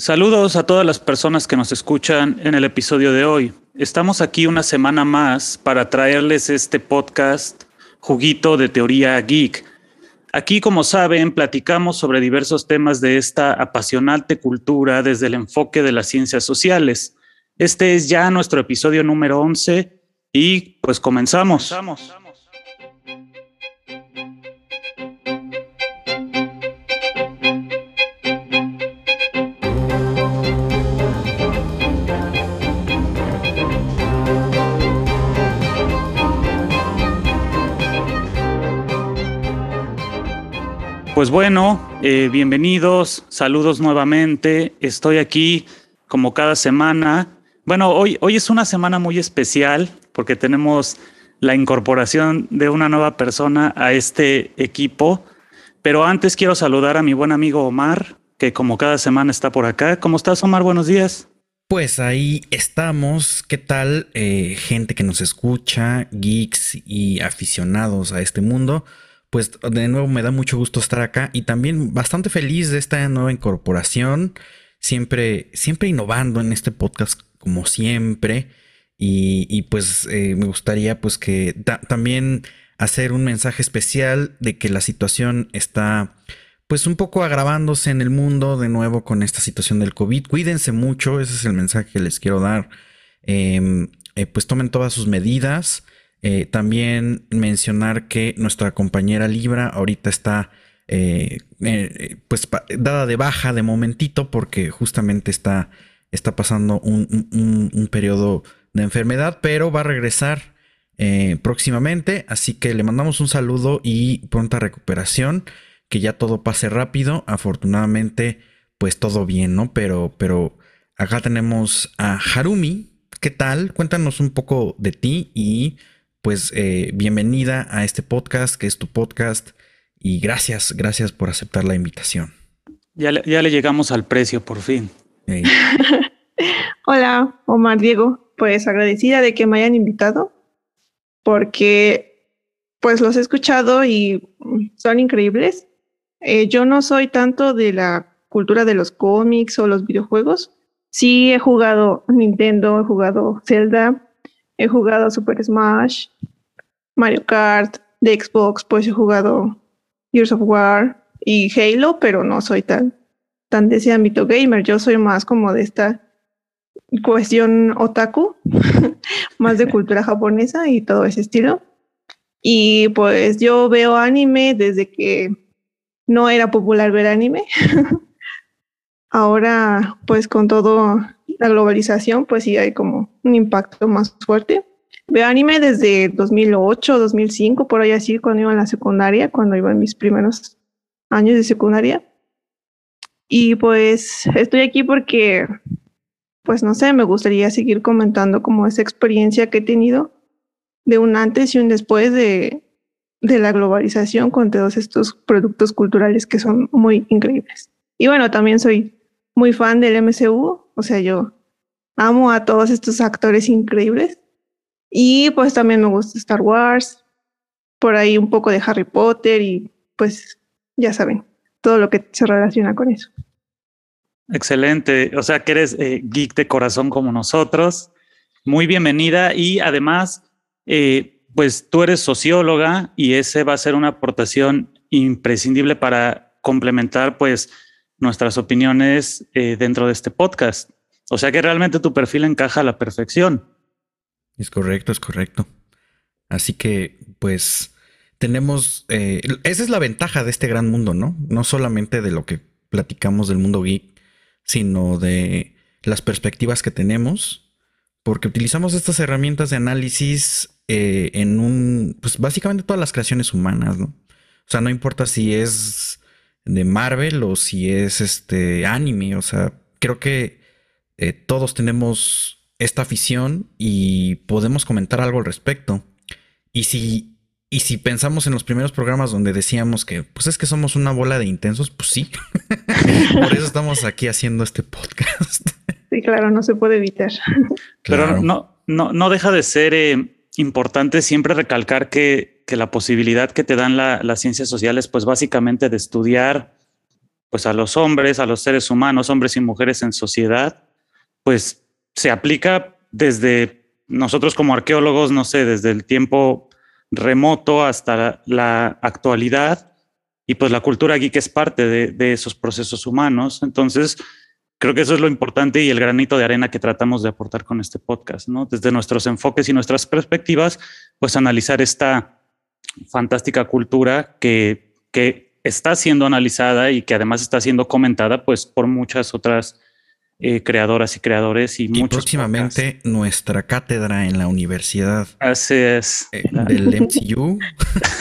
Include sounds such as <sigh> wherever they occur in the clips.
Saludos a todas las personas que nos escuchan en el episodio de hoy. Estamos aquí una semana más para traerles este podcast Juguito de Teoría Geek. Aquí, como saben, platicamos sobre diversos temas de esta apasionante cultura desde el enfoque de las ciencias sociales. Este es ya nuestro episodio número 11 y pues comenzamos. comenzamos. Pues bueno, eh, bienvenidos, saludos nuevamente. Estoy aquí como cada semana. Bueno, hoy, hoy es una semana muy especial porque tenemos la incorporación de una nueva persona a este equipo. Pero antes quiero saludar a mi buen amigo Omar, que como cada semana está por acá. ¿Cómo estás, Omar? Buenos días. Pues ahí estamos. ¿Qué tal? Eh, gente que nos escucha, geeks y aficionados a este mundo pues de nuevo me da mucho gusto estar acá y también bastante feliz de esta nueva incorporación, siempre, siempre innovando en este podcast como siempre y, pues eh, me gustaría pues que también hacer un mensaje especial de que la situación está pues un poco agravándose en el mundo de nuevo con esta situación del COVID. Cuídense mucho, ese es el mensaje que les quiero dar. Em, eh, pues tomen todas sus medidas. Eh, también mencionar que nuestra compañera Libra ahorita está eh, eh, pues dada de baja de momentito porque justamente está, está pasando un, periodo de enfermedad, pero va a regresar próximamente. Así que le mandamos un saludo y pronta recuperación. Que ya todo pase rápido. Afortunadamente, pues todo bien, ¿no? Pero, pero acá tenemos a Harumi. ¿Qué tal? Cuéntanos un poco de ti y pues eh, bienvenida a este podcast, que es tu podcast, y gracias, gracias por aceptar la invitación. Ya le, ya le llegamos al precio, por fin. <laughs> Hola, Omar Diego, pues agradecida de que me hayan invitado, porque pues los he escuchado y son increíbles. Eh, yo no soy tanto de la cultura de los cómics o los videojuegos. Sí he jugado Nintendo, he jugado Zelda, He jugado Super Smash, Mario Kart, de Xbox, pues he jugado Years of War y Halo, pero no soy tan, tan de ese ámbito gamer. Yo soy más como de esta cuestión otaku, <laughs> más de cultura japonesa y todo ese estilo. Y pues yo veo anime desde que no era popular ver anime. <laughs> Ahora, pues con todo la globalización, pues sí hay como un impacto más fuerte. Veo anime desde 2008, 2005, por ahí así, cuando iba en la secundaria, cuando iba en mis primeros años de secundaria. Y pues estoy aquí porque, pues no sé, me gustaría seguir comentando como esa experiencia que he tenido de un antes y un después de, de la globalización con todos estos productos culturales que son muy increíbles. Y bueno, también soy muy fan del MCU, o sea, yo amo a todos estos actores increíbles. Y pues también me gusta Star Wars, por ahí un poco de Harry Potter y pues ya saben, todo lo que se relaciona con eso. Excelente, o sea que eres eh, geek de corazón como nosotros. Muy bienvenida y además, eh, pues tú eres socióloga y ese va a ser una aportación imprescindible para complementar pues nuestras opiniones eh, dentro de este podcast. O sea que realmente tu perfil encaja a la perfección. Es correcto, es correcto. Así que, pues, tenemos, eh, esa es la ventaja de este gran mundo, ¿no? No solamente de lo que platicamos del mundo geek, sino de las perspectivas que tenemos, porque utilizamos estas herramientas de análisis eh, en un, pues básicamente todas las creaciones humanas, ¿no? O sea, no importa si es de Marvel o si es este anime. O sea, creo que eh, todos tenemos esta afición y podemos comentar algo al respecto. Y si, y si pensamos en los primeros programas donde decíamos que, pues es que somos una bola de intensos, pues sí. <laughs> Por eso estamos aquí haciendo este podcast. Sí, claro, no se puede evitar. Pero no, no, no deja de ser eh, importante siempre recalcar que, que, la posibilidad que te dan las ciencias sociales, pues básicamente de estudiar pues a los hombres, a los seres humanos, hombres y mujeres en sociedad, pues se aplica desde nosotros como arqueólogos, no sé, desde el tiempo remoto hasta la, actualidad. Y pues la cultura geek es parte de, esos procesos humanos. Entonces, creo que eso es lo importante y el granito de arena que tratamos de aportar con este podcast, ¿no? Desde nuestros enfoques y nuestras perspectivas, pues analizar esta fantástica cultura que, que está siendo analizada y que además está siendo comentada, pues por muchas otras eh, creadoras y creadores y, y próximamente nuestra cátedra en la universidad. Así es. Eh, del MCU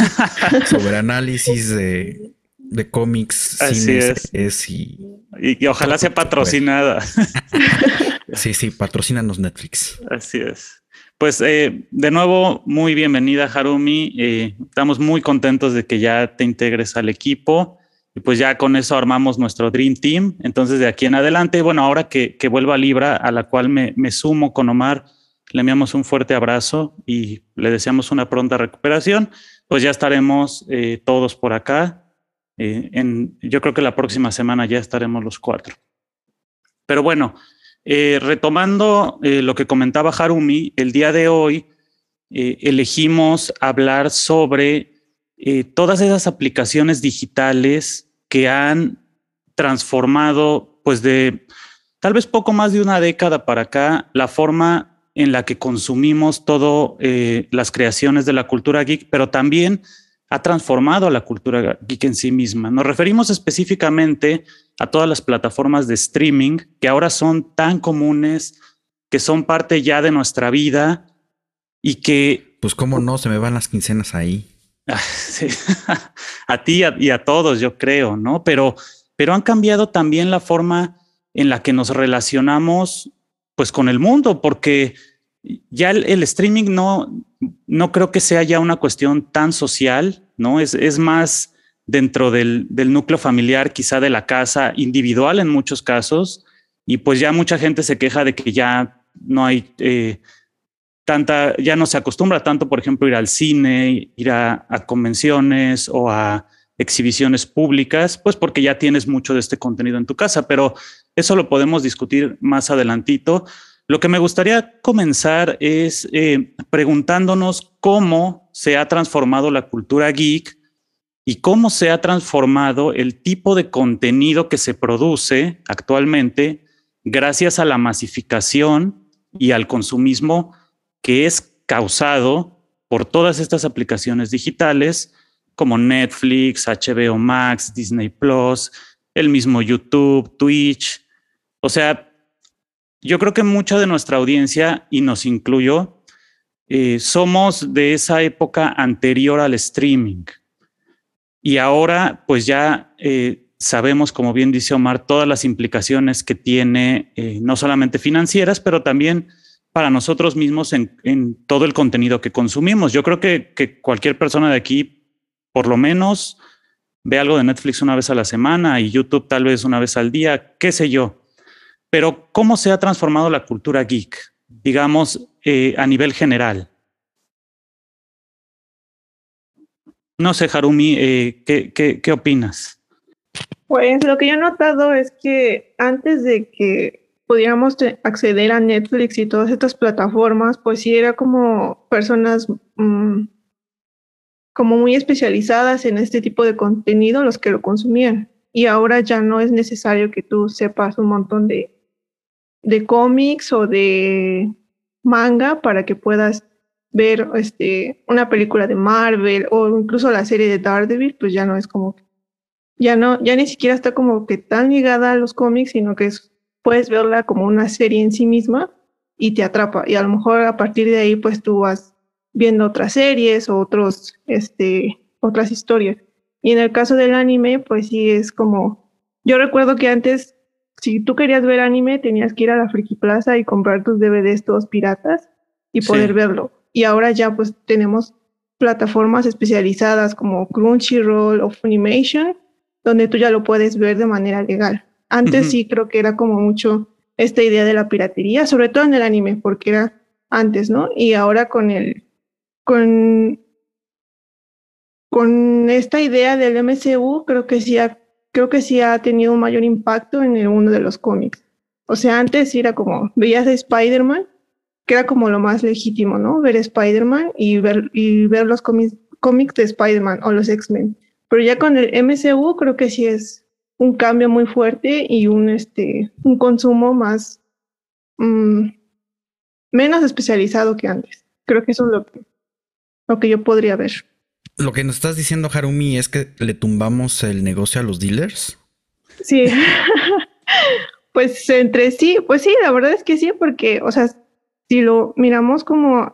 <laughs> sobre análisis de, de cómics, Así es. y, y, ojalá sea patrocinada. <laughs> sí, sí, patrocínanos Netflix. Así es. Pues eh, de nuevo, muy bienvenida Harumi. estamos muy contentos de que ya te integres al equipo. Y pues ya con eso armamos nuestro Dream Team. Entonces de aquí en adelante, bueno, ahora que, que vuelva a Libra, a la cual me, me sumo con Omar, le enviamos un fuerte abrazo y le deseamos una pronta recuperación. Pues ya estaremos eh, todos por acá. Eh, yo creo que la próxima semana ya estaremos los cuatro. Pero bueno, eh, retomando lo que comentaba Harumi, el día de hoy elegimos hablar sobre eh, todas esas aplicaciones digitales que han transformado, pues de tal vez poco más de una década para acá, la forma en la que consumimos todo eh, las creaciones de la cultura geek, pero también ha transformado la cultura geek en sí misma. Nos referimos específicamente a todas las plataformas de streaming que ahora son tan comunes, que son parte ya de nuestra vida y que... Pues cómo no, se me van las quincenas ahí. <laughs> a ti y a todos, yo creo, ¿no? Pero, pero han cambiado también la forma en la que nos relacionamos, pues, con el mundo, porque ya el, streaming no, no creo que sea ya una cuestión tan social, ¿no? Es, es más dentro del, del, núcleo familiar, quizá de la casa, individual en muchos casos, y pues ya mucha gente se queja de que ya no hay... Eh, tanta, ya no se acostumbra tanto, por ejemplo, ir al cine, ir a, convenciones o a exhibiciones públicas, pues porque ya tienes mucho de este contenido en tu casa, pero eso lo podemos discutir más adelantito. Lo que me gustaría comenzar es eh, preguntándonos cómo se ha transformado la cultura geek y cómo se ha transformado el tipo de contenido que se produce actualmente gracias a la masificación y al consumismo que es causado por todas estas aplicaciones digitales como Netflix, HBO Max, Disney Plus, el mismo YouTube, Twitch. O sea, yo creo que mucha de nuestra audiencia, y nos incluyo, eh, somos de esa época anterior al streaming. Y ahora, pues ya eh, sabemos, como bien dice Omar, todas las implicaciones que tiene, eh, no solamente financieras, pero también para nosotros mismos en, todo el contenido que consumimos. Yo creo que, que, cualquier persona de aquí, por lo menos, ve algo de Netflix una vez a la semana y YouTube tal vez una vez al día, qué sé yo. Pero ¿cómo se ha transformado la cultura geek, digamos, eh, a nivel general? No sé, Harumi, eh, ¿qué, opinas? Pues lo que yo he notado es que antes de que pudiéramos acceder a Netflix y todas estas plataformas, pues sí era como personas mm, como muy especializadas en este tipo de contenido los que lo consumían. Y ahora ya no es necesario que tú sepas un montón de, de cómics o de manga para que puedas ver este, una película de Marvel o incluso la serie de Daredevil, pues ya no es como, ya no, ya ni siquiera está como que tan ligada a los cómics, sino que es puedes verla como una serie en sí misma y te atrapa. Y a lo mejor a partir de ahí, pues tú vas viendo otras series o otros, este, otras historias. Y en el caso del anime, pues sí es como, yo recuerdo que antes, si tú querías ver anime, tenías que ir a la Friki Plaza y comprar tus DVDs todos piratas y poder verlo. Y ahora ya pues tenemos plataformas especializadas como Crunchyroll o Funimation, donde tú ya lo puedes ver de manera legal. Antes sí creo que era como mucho esta idea de la piratería, sobre todo en el anime, porque era antes, ¿no? Y ahora con el, con, con esta idea del MCU, creo que sí ha creo que sí ha tenido un mayor impacto en el de los cómics. O sea, antes era como, veías a Spider-Man, que era como lo más legítimo, ¿no? Ver Spider-Man y ver, y ver los cómics, cómics de Spider-Man o los X-Men. Pero ya con el MCU creo que sí es un cambio muy fuerte y un, este, un consumo más, mm, menos especializado que antes. Creo que eso es lo lo que yo podría ver. Lo que nos estás diciendo, Harumi, es que le tumbamos el negocio a los dealers. Sí. <laughs> pues entre sí, pues sí, la verdad es que sí, porque, o sea, si lo miramos como,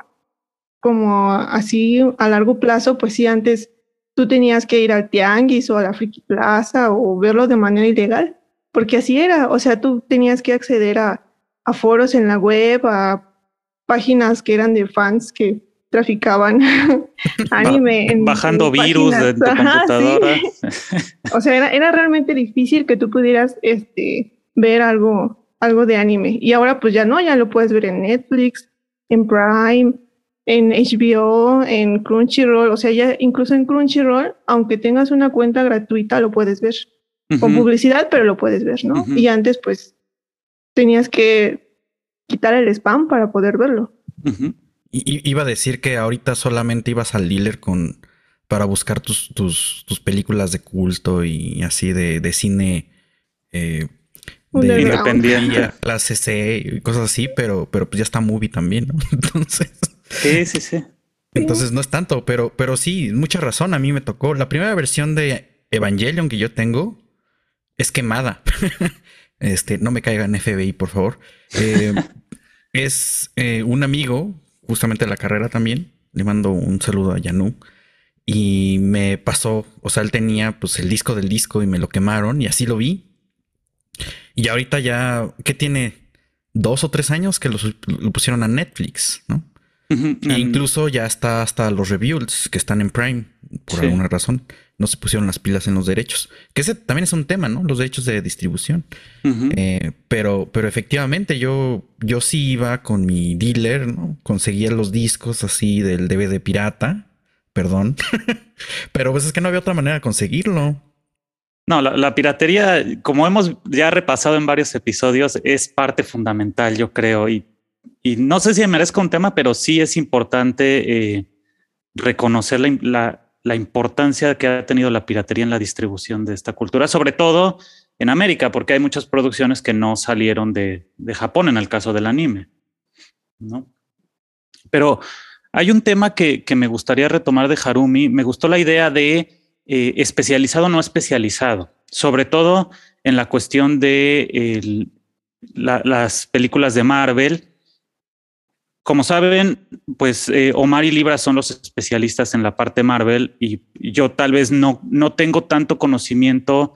como así a largo plazo, pues sí, antes tú tenías que ir al tianguis o a la friki plaza o verlo de manera ilegal, porque así era, o sea, tú tenías que acceder a, a foros en la web, a páginas que eran de fans que traficaban <laughs> anime. Bajando virus de tu computadora. <laughs> o sea, era, era, realmente difícil que tú pudieras este, ver algo, algo de anime. Y ahora pues ya no, ya lo puedes ver en Netflix, en Prime, en HBO, en Crunchyroll. O sea, ya incluso en Crunchyroll, aunque tengas una cuenta gratuita, lo puedes ver. Con publicidad, pero lo puedes ver, ¿no? Y antes pues tenías que quitar el spam para poder verlo iba a decir que ahorita solamente ibas al dealer con para buscar tus, tus, tus películas de culto y así de, de cine eh, de independiente, <laughs> la CC y cosas así, pero, pero pues ya está movie también, ¿no? <laughs> Entonces. Sí, sí, sí. Entonces no es tanto, pero, pero sí, mucha razón. A mí me tocó. La primera versión de Evangelion que yo tengo es quemada. <laughs> este, no me caiga en FBI, por favor. Eh, es eh, un amigo justamente la carrera también. Le mando un saludo a Yanu. Y me pasó, o sea, él tenía pues el disco del disco y me lo quemaron y así lo vi. Y ahorita ya, ¿qué tiene? Dos o tres años que lo, pusieron a Netflix, ¿no? e incluso ya está hasta los reviews que están en Prime, por alguna razón no se pusieron las pilas en los derechos. Que ese también es un tema, ¿no? Los derechos de distribución. Eh, pero, pero efectivamente yo, yo sí iba con mi dealer, ¿no? Conseguía los discos así del DVD pirata, perdón. <laughs> pero pues es que no había otra manera de conseguirlo. No, la, piratería, como hemos ya repasado en varios episodios, es parte fundamental, yo creo. Y, y no sé si me merezco un tema, pero sí es importante eh, reconocer la, la importancia que ha tenido la piratería en la distribución de esta cultura, sobre todo en América, porque hay muchas producciones que no salieron de, Japón en el caso del anime. ¿no? Pero hay un tema que, me gustaría retomar de Harumi. Me gustó la idea de eh, especializado no especializado, sobre todo en la cuestión de las películas de Marvel como saben, pues eh, Omar y Libra son los especialistas en la parte Marvel y yo tal vez no, no tengo tanto conocimiento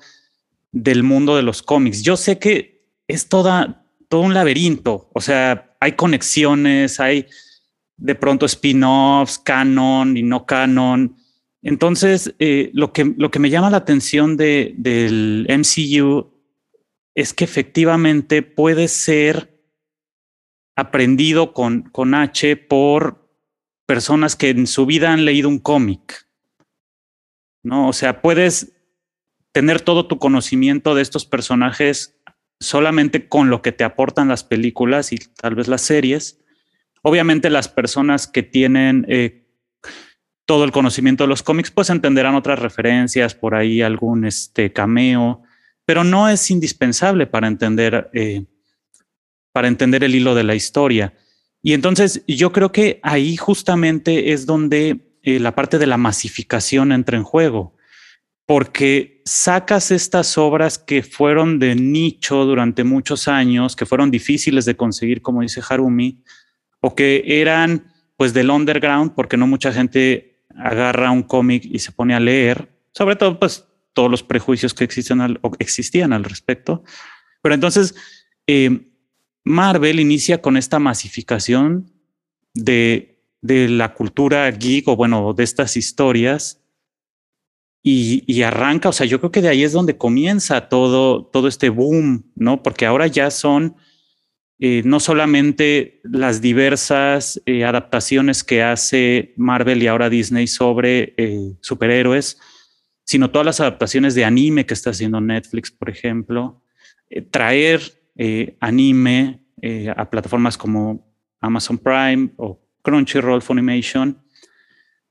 del mundo de los cómics. Yo sé que es toda, todo un laberinto, o sea, hay conexiones, hay de pronto spin-offs, canon y no canon. Entonces, eh, lo, que, lo que me llama la atención de, del MCU es que efectivamente puede ser aprendido con, con H por personas que en su vida han leído un cómic. ¿No? O sea, puedes tener todo tu conocimiento de estos personajes solamente con lo que te aportan las películas y tal vez las series. Obviamente las personas que tienen eh, todo el conocimiento de los cómics, pues entenderán otras referencias, por ahí algún este, cameo, pero no es indispensable para entender eh, para entender el hilo de la historia. Y entonces yo creo que ahí justamente es donde eh, la parte de la masificación entra en juego, porque sacas estas obras que fueron de nicho durante muchos años, que fueron difíciles de conseguir, como dice Harumi, o que eran pues del underground, porque no mucha gente agarra un cómic y se pone a leer, sobre todo pues todos los prejuicios que existen o existían al respecto. Pero entonces, eh, Marvel inicia con esta masificación de, la cultura geek o bueno, de estas historias y, arranca, o sea, yo creo que de ahí es donde comienza todo, todo este boom, ¿no? Porque ahora ya son eh, no solamente las diversas eh, adaptaciones que hace Marvel y ahora Disney sobre eh, superhéroes, sino todas las adaptaciones de anime que está haciendo Netflix, por ejemplo, traer eh, anime eh, a plataformas como Amazon Prime o Crunchyroll Funimation,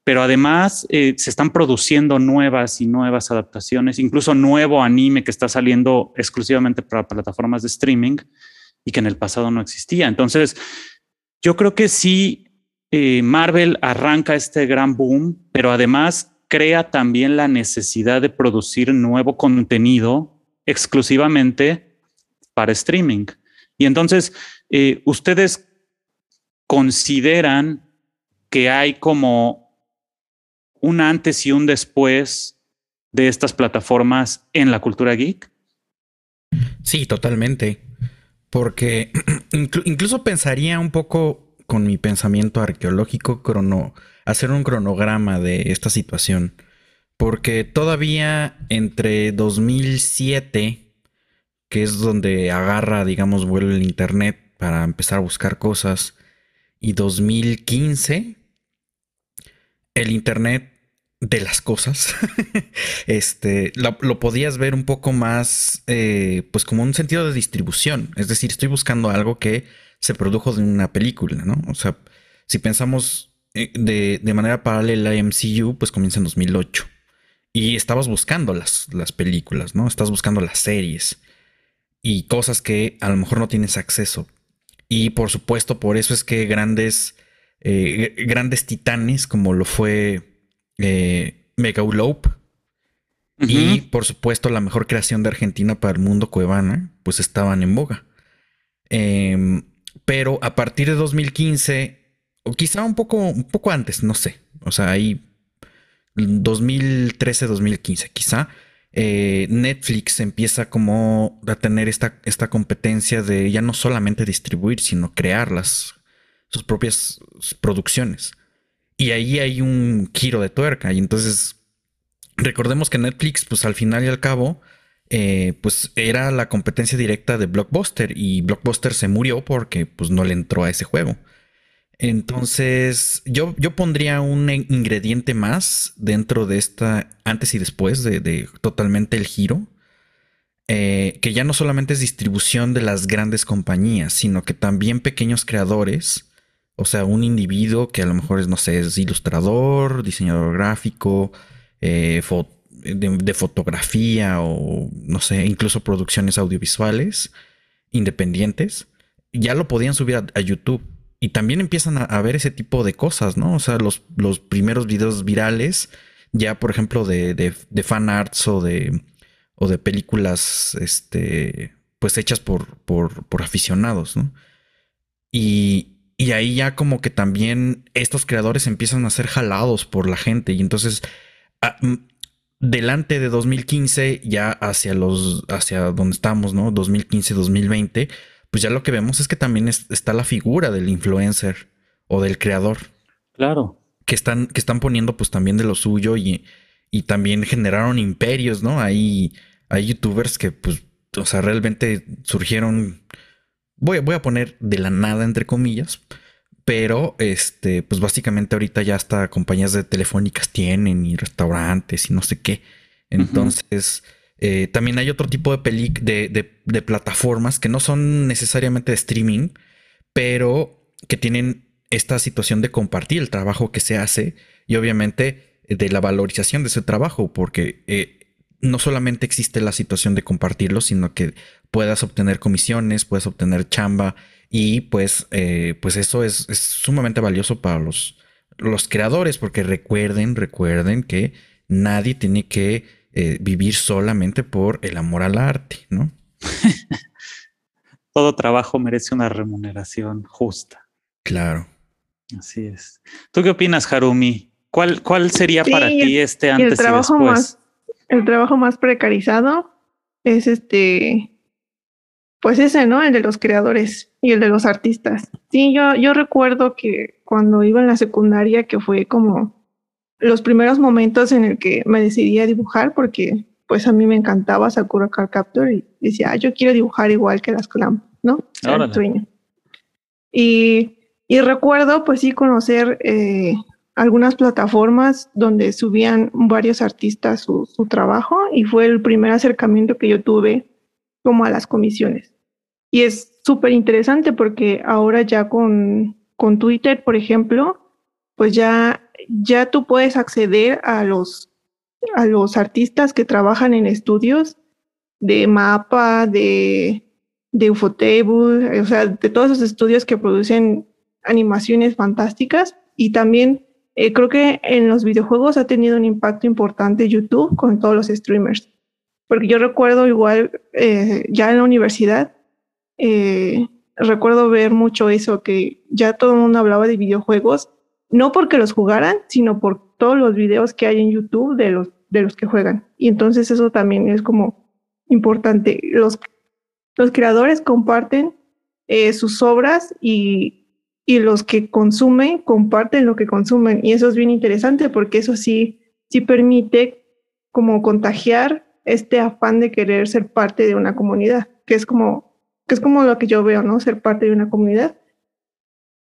pero además se están produciendo nuevas y nuevas adaptaciones, incluso nuevo anime que está saliendo exclusivamente para plataformas de streaming y que en el pasado no existía. Entonces, yo creo que sí, Marvel arranca este gran boom, pero además crea también la necesidad de producir nuevo contenido exclusivamente para streaming. Y entonces, eh, ustedes consideran que hay como un antes y un después de estas plataformas en la cultura geek? Sí, totalmente. Porque <clears throat> incluso pensaría un poco con mi pensamiento arqueológico crono, hacer un cronograma de esta situación. Porque todavía entre 2007, que es donde agarra, digamos, vuelo el Internet para empezar a buscar cosas, y 2015, el Internet de las cosas, <laughs> este, lo, podías ver un poco más, eh, pues como un sentido de distribución. Es decir, estoy buscando algo que se produjo de una película, ¿no? O sea, si pensamos eh, de, manera paralela a MCU, pues comienza en 2008. Y estabas buscando las, las películas, ¿no? Estás buscando las series y cosas que a lo mejor no tienes acceso. Y por supuesto, por eso es que grandes, eh, grandes titanes como lo fue eh, y por supuesto la mejor creación de Argentina para el mundo Cuevana, pues estaban en boga. Em, pero a partir de 2015 o quizá un poco, un poco antes, no sé. O sea, ahí 2013, 2015, quizá. Eh, Netflix empieza como a tener esta, esta competencia de ya no solamente distribuir, sino crear las, sus propias producciones. Y ahí hay un giro de tuerca. Y entonces, recordemos que Netflix, pues al final y al cabo, eh, pues era la competencia directa de Blockbuster. Y Blockbuster se murió porque pues no le entró a ese juego. Entonces, yo, yo pondría un ingrediente más dentro de esta antes y después de, totalmente el giro. Eh, que ya no solamente es distribución de las grandes compañías, sino que también pequeños creadores, o sea, un individuo que a lo mejor es, no sé, es ilustrador, diseñador gráfico, eh, de, fotografía o, no sé, incluso producciones audiovisuales independientes, ya lo podían subir a YouTube y también empiezan a, ver ese tipo de cosas, ¿no? O sea, los, los primeros videos virales, ya por ejemplo de, de, fan arts o de, o de películas, este, pues hechas por, por, por aficionados, ¿no? Y, y ahí ya como que también estos creadores empiezan a ser jalados por la gente y entonces delante de 2015 ya hacia los hacia donde estamos, ¿no? 2015, 2020 pues ya lo que vemos es que también está la figura del influencer o del creador. Claro. Que están, que están poniendo pues también de lo suyo y, y también generaron imperios, ¿no? Hay, hay youtubers que pues, o sea, realmente surgieron, voy, voy a poner de la nada entre comillas, pero este, pues básicamente ahorita ya hasta compañías de telefónicas tienen y restaurantes y no sé qué. Entonces... Eh, también hay otro tipo de, de, plataformas que no son necesariamente de streaming, pero que tienen esta situación de compartir el trabajo que se hace y obviamente eh, de la valorización de ese trabajo, porque eh, no solamente existe la situación de compartirlo, sino que puedas obtener comisiones, puedes obtener chamba y pues, pues eso es, es, sumamente valioso para los, los creadores, porque recuerden, recuerden que nadie tiene que eh, vivir solamente por el amor al arte, ¿no? <laughs> Todo trabajo merece una remuneración justa. Claro. Así es. ¿Tú qué opinas, Harumi? ¿Cuál, cuál sería para ti este antes el trabajo y después? Más, el trabajo más precarizado es este, pues ese, ¿no? El de los creadores y el de los artistas. Sí, yo, yo recuerdo que cuando iba en la secundaria, que fue como los primeros momentos en el que me decidí a dibujar porque pues a mí me encantaba Sakura Card Captor y decía, ah, yo quiero dibujar igual que las Clam, ¿no? Y, y recuerdo pues sí conocer eh, algunas plataformas donde subían varios artistas su, su trabajo y fue el primer acercamiento que yo tuve como a las comisiones. Y es súper interesante porque ahora ya con, con Twitter, por ejemplo, pues ya, ya tú puedes acceder a los, a los artistas que trabajan en estudios de mapa, de, de Ufotable, o sea, de todos esos estudios que producen animaciones fantásticas. Y también eh, creo que en los videojuegos ha tenido un impacto importante YouTube con todos los streamers. Porque yo recuerdo igual, eh, ya en la universidad, eh, recuerdo ver mucho eso, que ya todo el mundo hablaba de videojuegos, no porque los jugaran, sino por todos los videos que hay en YouTube de los, de los que juegan. Y entonces eso también es como importante. Los, los creadores comparten eh, sus obras y, y, los que consumen comparten lo que consumen. Y eso es bien interesante porque eso sí, sí permite como contagiar este afán de querer ser parte de una comunidad, que es como, que es como lo que yo veo, ¿no? Ser parte de una comunidad.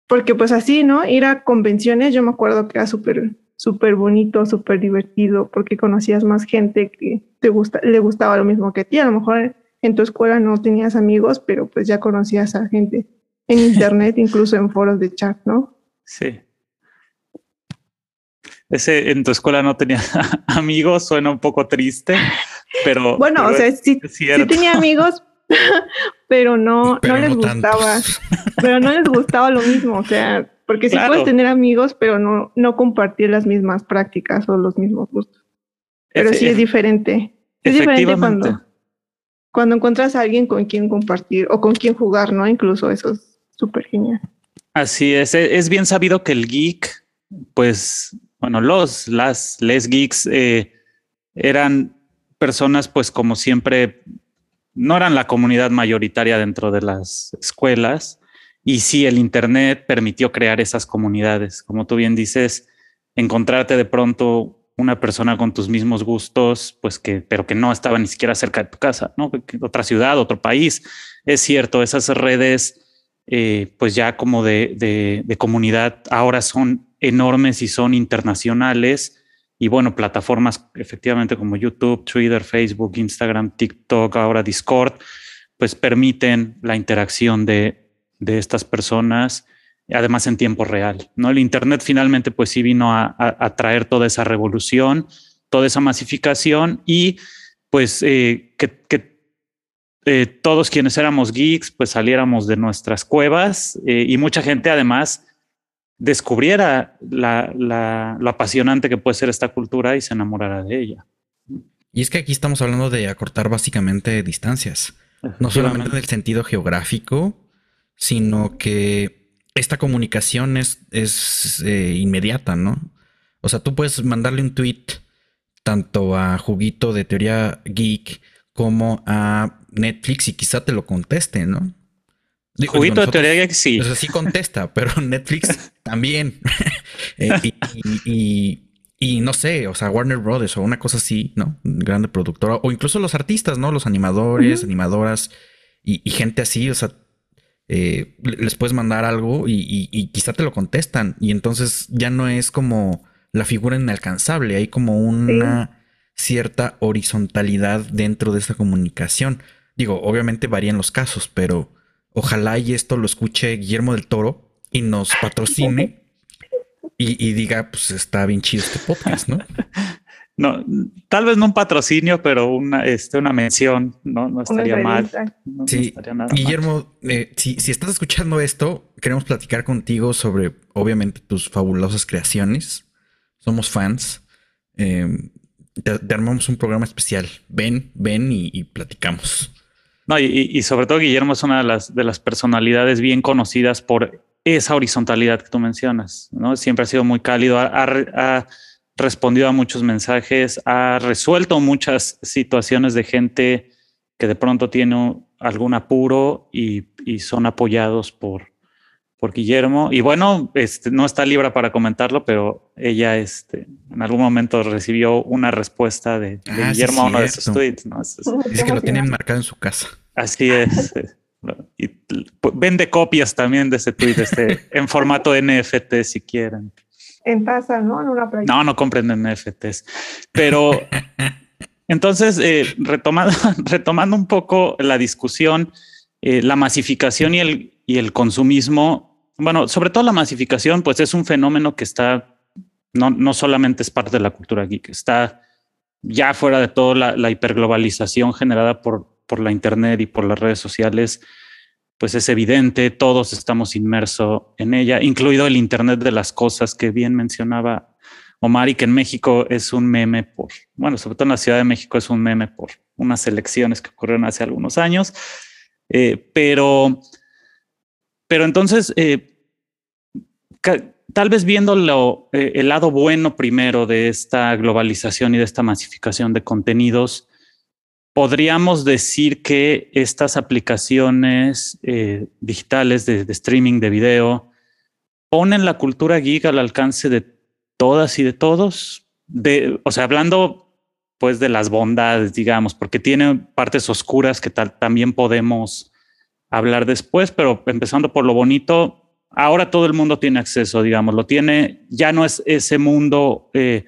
Porque pues así, ¿no? Ir a convenciones, yo me acuerdo que era súper súper bonito, súper divertido, porque conocías más gente que te gusta, le gustaba lo mismo que a ti. A lo mejor en tu escuela no tenías amigos, pero pues ya conocías a gente en <laughs> internet, incluso en foros de chat, ¿no? Sí. Ese en tu escuela no tenía <laughs> amigos, suena un poco triste, pero. Bueno, o sea, sí, sí, tenía amigos, <laughs> pero no, no les gustaba, pero no les gustaba lo mismo. O sea, porque sí puedes tener amigos, pero no, no compartir las mismas prácticas o los mismos gustos. Pero sí es diferente. Es diferente cuando, cuando encuentras a alguien con quien compartir o con quien jugar, ¿no? Incluso eso es súper genial. Así es. E, es bien sabido que el geek, pues, bueno, los, las, les geeks eh, eran personas, pues, como siempre, no eran la comunidad mayoritaria dentro de las escuelas y sí, el Internet permitió crear esas comunidades. Como tú bien dices, encontrarte de pronto una persona con tus mismos gustos, pues que, pero que no estaba ni siquiera cerca de tu casa, ¿no? Otra ciudad, otro país. Es cierto, esas redes, eh, pues ya como de, comunidad, ahora son enormes y son internacionales. Y bueno, plataformas efectivamente como YouTube, Twitter, Facebook, Instagram, TikTok, ahora Discord, pues permiten la interacción de, de estas personas, además en tiempo real. ¿no? El Internet finalmente pues sí vino a, traer toda esa revolución, toda esa masificación y pues eh, que, eh, todos quienes éramos geeks pues saliéramos de nuestras cuevas eh, y mucha gente además descubriera la, lo apasionante que puede ser esta cultura y se enamorara de ella. Y es que aquí estamos hablando de acortar básicamente distancias, no solamente en el sentido geográfico, sino que esta comunicación es, es eh, inmediata, ¿no? O sea, tú puedes mandarle un tweet tanto a Juguito de Teoría Geek como a Netflix y quizá te lo conteste, ¿no? Juguito de Teoría Geek sí. O sea, sí contesta, <laughs> pero Netflix también. <laughs> Eh, y, y, no sé, o sea, Warner Brothers o una cosa así, ¿no? Grande productora. O incluso los artistas, ¿no? Los animadores, animadoras y, gente así. O sea, eh, les puedes mandar algo y, quizá te lo contestan. Y entonces ya no es como la figura inalcanzable, hay como una cierta horizontalidad dentro de esta comunicación. Digo, obviamente varían los casos, pero ojalá y esto lo escuche Guillermo del Toro y nos patrocine y, y diga, pues está bien chido este podcast, ¿no? <laughs> no, tal vez no un patrocinio, pero una, este, una mención, no, no estaría mal. sí, Guillermo, eh, si, si, estás escuchando esto, queremos platicar contigo sobre, obviamente, tus fabulosas creaciones. Somos fans. Em, te, armamos un programa especial. Ven, ven y, platicamos. No, y, y, sobre todo Guillermo es una de las, de las personalidades bien conocidas por esa horizontalidad que tú mencionas, ¿no? Siempre ha sido muy cálido, ha respondido a muchos mensajes, ha resuelto muchas situaciones de gente que de pronto tiene algún apuro y, son apoyados por, por Guillermo. Y bueno, este, no está libre para comentarlo, pero ella este, en algún momento recibió una respuesta de, ah, Guillermo a uno de sus tweets. Dice que lo tienen marcado en su casa. Así es. <laughs> y vende copias también de ese tweet este, <laughs> en formato NFT si quieren. en taza, ¿no? En una No, no compren NFTs. Pero entonces, eh, retomando, <laughs> retomando un poco la discusión, eh, la masificación y el, y el consumismo, bueno, sobre todo la masificación, pues es un fenómeno que está, no, no solamente es parte de la cultura geek, está ya fuera de todo la, hiperglobalización generada por, por la Internet y por las redes sociales pues es evidente, todos estamos inmersos en ella, incluido el Internet de las Cosas que bien mencionaba Omar y que en México es un meme por, bueno, sobre todo en la Ciudad de México es un meme por unas elecciones que ocurrieron hace algunos años, eh, pero, pero entonces, eh, tal vez viendo eh, el lado bueno primero de esta globalización y de esta masificación de contenidos, podríamos decir que estas aplicaciones eh, digitales de, streaming de video ponen la cultura geek al alcance de todas y de todos. De, o sea, hablando pues de las bondades, digamos, porque tiene partes oscuras que también podemos hablar después, pero empezando por lo bonito, ahora todo el mundo tiene acceso, digamos, lo tiene, ya no es ese mundo eh,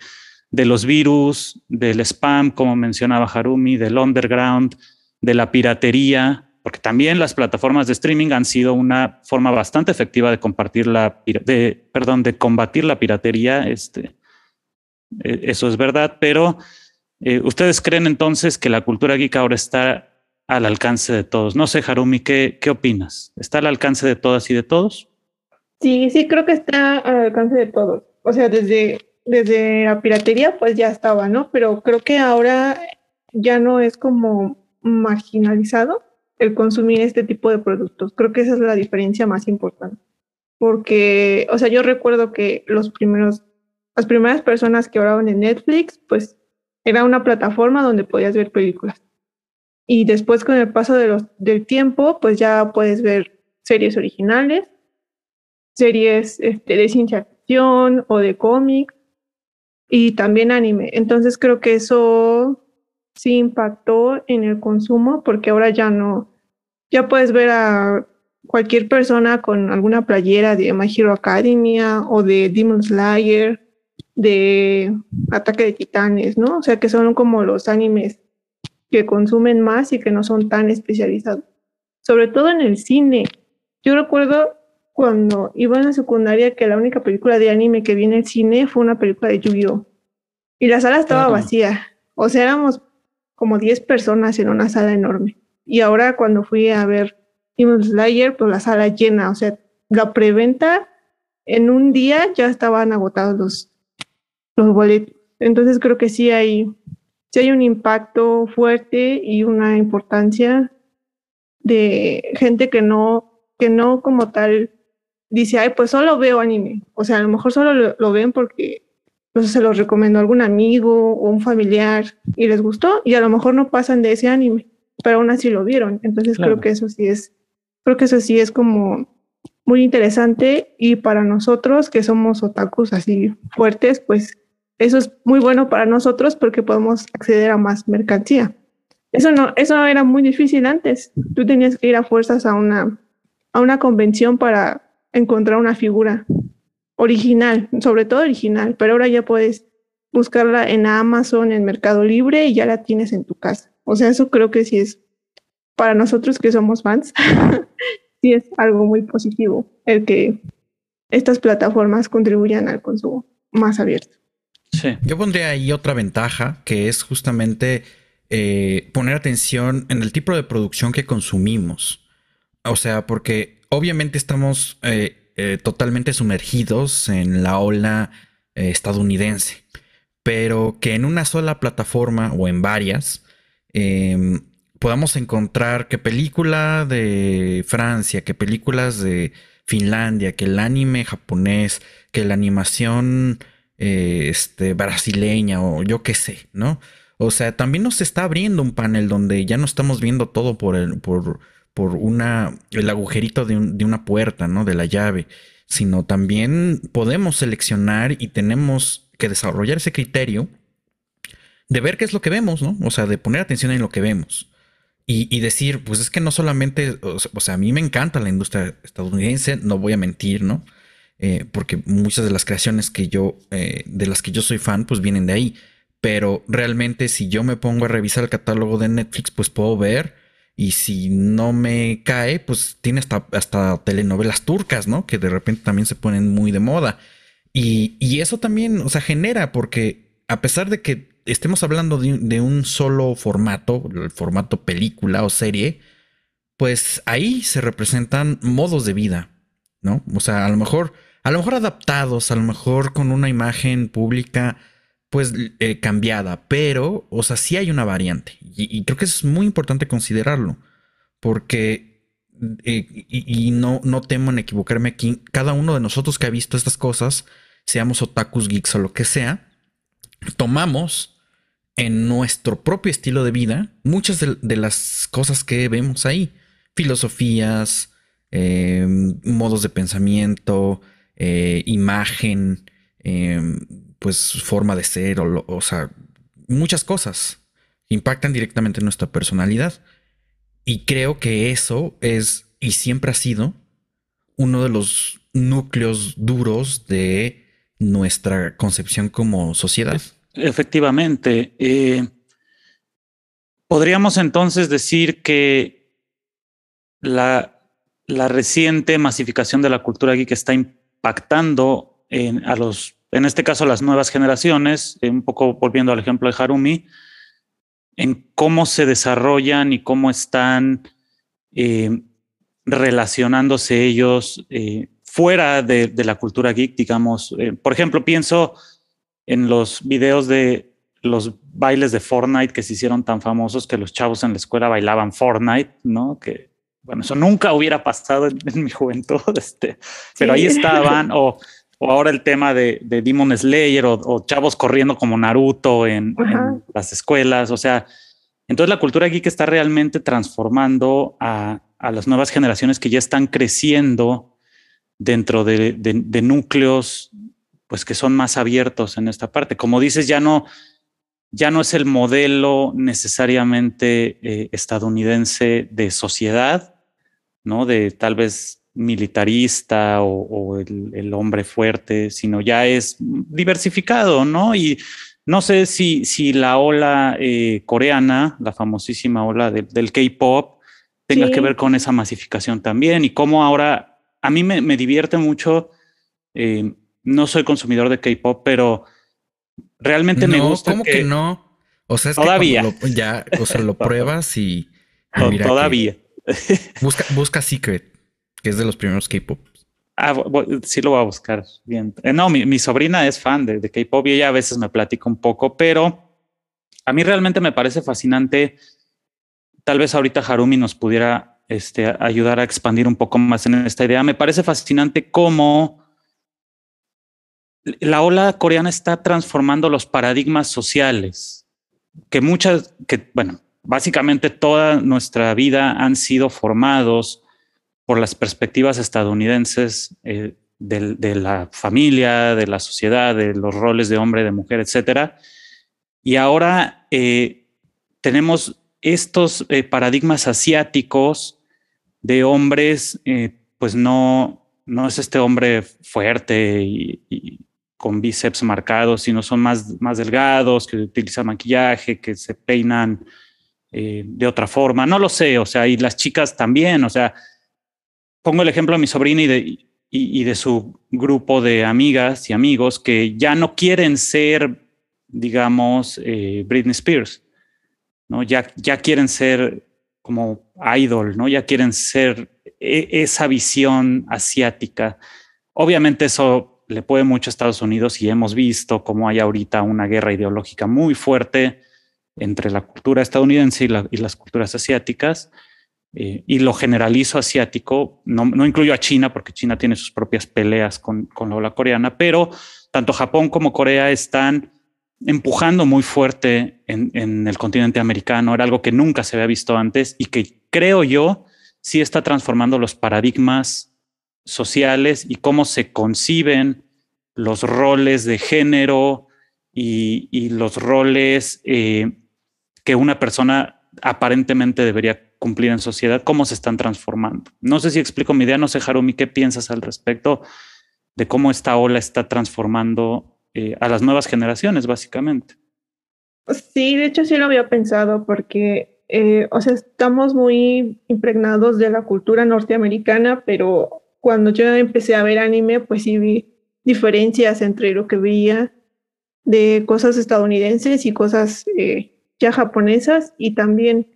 de los virus, del spam, como mencionaba Harumi, del underground, de la piratería, porque también las plataformas de streaming han sido una forma bastante efectiva de compartir la, de, perdón, de combatir la piratería. Este, e, eso es verdad, pero eh, ¿ustedes creen entonces que la cultura geek ahora está al alcance de todos? No sé, Harumi, ¿qué, ¿qué opinas? ¿Está al alcance de todas y de todos? Sí, sí, creo que está al alcance de todos. O sea, desde desde la piratería pues ya estaba, ¿no? Pero creo que ahora ya no es como marginalizado el consumir este tipo de productos. Creo que esa es la diferencia más importante. Porque, o sea, yo recuerdo que los primeros, las primeras personas que oraban en Netflix, pues era una plataforma donde podías ver películas. Y después con el paso de los, del tiempo, pues ya puedes ver series originales, series este, de ciencia ficción o de cómics, y también anime. Entonces creo que eso sí impactó en el consumo porque ahora ya no, ya puedes ver a cualquier persona con alguna playera de My Hero Academia o de Demon Slayer, de Ataque de Titanes, ¿no? O sea que son como los animes que consumen más y que no son tan especializados. Sobre todo en el cine. Yo recuerdo cuando iba en la secundaria que la única película de anime que vi en el cine fue una película de Yu-Gi-Oh! Y la sala estaba vacía. O sea, éramos como 10 personas en una sala enorme. Y ahora cuando fui a ver Demon Slayer, pues la sala llena. O sea, la preventa en un día ya estaban agotados los, los boletos. Entonces creo que sí hay, sí hay un impacto fuerte y una importancia de gente que no, que no como tal dice, ay, pues solo veo anime. O sea, a lo mejor solo lo, ven porque se lo recomendó algún amigo o un familiar y les gustó y a lo mejor no pasan de ese anime, pero aún así lo vieron. Entonces creo que eso sí es, creo que eso sí es como muy interesante y para nosotros que somos otakus así fuertes, pues eso es muy bueno para nosotros porque podemos acceder a más mercancía. Eso no, eso era muy difícil antes. Tú tenías que ir a fuerzas a una, a una convención para encontrar una figura original, sobre todo original, pero ahora ya puedes buscarla en Amazon, en Mercado Libre y ya la tienes en tu casa. O sea, eso creo que sí es, para nosotros que somos fans, <laughs> sí es algo muy positivo el que estas plataformas contribuyan al consumo más abierto. Yo pondría ahí otra ventaja que es justamente eh, poner atención en el tipo de producción que consumimos. O sea, porque obviamente estamos eh, eh, totalmente sumergidos en la ola estadounidense, pero que en una sola plataforma o en varias em, podamos encontrar que película de Francia, que películas de Finlandia, que el anime japonés, que la animación este, brasileña o yo qué sé, ¿no? O sea, también nos está abriendo un panel donde ya no estamos viendo todo por el, por, por una, el agujerito de, una puerta, ¿no? De la llave, sino también podemos seleccionar y tenemos que desarrollar ese criterio de ver qué es lo que vemos, ¿no? O sea, de poner atención en lo que vemos. Y, decir, pues es que no solamente, o sea, a mí me encanta la industria estadounidense, no voy a mentir, ¿no? Eh, porque muchas de las creaciones que yo, eh, de las que yo soy fan, pues vienen de ahí. Pero realmente si yo me pongo a revisar el catálogo de Netflix, pues puedo ver. Y si no me cae, pues tiene hasta, hasta telenovelas turcas, ¿no? Que de repente también se ponen muy de moda. Y, y eso también, o sea, genera, porque a pesar de que estemos hablando de, un solo formato, el formato película o serie, pues ahí se representan modos de vida, ¿no? O sea, a lo mejor, a lo mejor adaptados, a lo mejor con una imagen pública, pues eh, cambiada, pero, o sea, sí hay una variante. Y, creo que es muy importante considerarlo, porque, eh, y, no, no temo en equivocarme aquí, cada uno de nosotros que ha visto estas cosas, seamos otakus, geeks o lo que sea, tomamos en nuestro propio estilo de vida muchas de, las cosas que vemos ahí. Filosofías, em, modos de pensamiento, eh, imagen, em, pues forma de ser, o, o sea, muchas cosas impactan directamente en nuestra personalidad. Y creo que eso es y siempre ha sido uno de los núcleos duros de nuestra concepción como sociedad. Efectivamente. Eh, podríamos entonces decir que la, la, reciente masificación de la cultura geek está impactando en, a los, en este caso, a las nuevas generaciones, eh, un poco volviendo al ejemplo de Harumi, en cómo se desarrollan y cómo están eh, relacionándose ellos fuera de, de, la cultura geek, digamos. por ejemplo, pienso en los videos de los bailes de Fortnite que se hicieron tan famosos que los chavos en la escuela bailaban Fortnite, ¿no? Que, bueno, eso nunca hubiera pasado en, mi juventud, <laughs> este, pero ahí estaban, o, o, ahora el tema de, de Demon Slayer, o, chavos corriendo como Naruto en, las escuelas, o sea, entonces la cultura geek está realmente transformando a, a las nuevas generaciones que ya están creciendo dentro de, de, de núcleos pues que son más abiertos en esta parte. Como dices, ya no, ya no es el modelo necesariamente eh, estadounidense de sociedad, ¿no? De tal vez militarista o, el, hombre fuerte, sino ya es diversificado, ¿no? Y no sé si, si la ola eh, coreana, la famosísima ola del K-pop, tenga que ver con esa masificación también y cómo ahora a mí me, me divierte mucho. Eh, no soy consumidor de K-pop, pero realmente me gusta. ¿Cómo que, no? O sea, es todavía. Que ya, o sea, lo <laughs> pruebas y. todavía. <laughs> busca, busca Secret, que es de los primeros K-pop. Ah, sí lo voy a buscar bien. Eh, no, mi, sobrina es fan de, de K-pop y ella a veces me platica un poco, pero a mí realmente me parece fascinante. Tal vez ahorita Harumi nos pudiera este, ayudar a expandir un poco más en esta idea. Me parece fascinante cómo la ola coreana está transformando los paradigmas sociales, que muchas, que bueno, básicamente toda nuestra vida han sido formados por las perspectivas estadounidenses eh, de, la familia, de la sociedad, de los roles de hombre, de mujer, etcétera. Y ahora eh, tenemos estos eh, paradigmas asiáticos de hombres, pues no, no es este hombre fuerte y con bíceps marcados, sino son más, más delgados, que utilizan maquillaje, que se peinan eh, de otra forma. No lo sé, o sea, y las chicas también, o sea, pongo el ejemplo de mi sobrina y de, y, de su grupo de amigas y amigos que ya no quieren ser, digamos, eh, Britney Spears, ¿no? Ya, ya quieren ser como idol, ¿no? Ya quieren ser e, esa visión asiática. Obviamente eso le puede mucho a Estados Unidos y hemos visto cómo hay ahorita una guerra ideológica muy fuerte entre la cultura estadounidense y, las culturas asiáticas. Eh, y lo generalizo asiático, no, incluyo a China porque China tiene sus propias peleas con, con la ola coreana, pero tanto Japón como Corea están empujando muy fuerte en, en, el continente americano. Era algo que nunca se había visto antes y que creo yo sí está transformando los paradigmas sociales y cómo se conciben los roles de género y, los roles eh, que una persona aparentemente debería cumplir en sociedad, cómo se están transformando. No sé si explico mi idea, no sé, Harumi, ¿qué piensas al respecto? de cómo esta ola está transformando eh, a las nuevas generaciones, básicamente. Sí, de hecho sí lo había pensado porque, eh, o sea, estamos muy impregnados de la cultura norteamericana, pero cuando yo empecé a ver anime, pues sí vi diferencias entre lo que veía de cosas estadounidenses y cosas eh, ya japonesas y también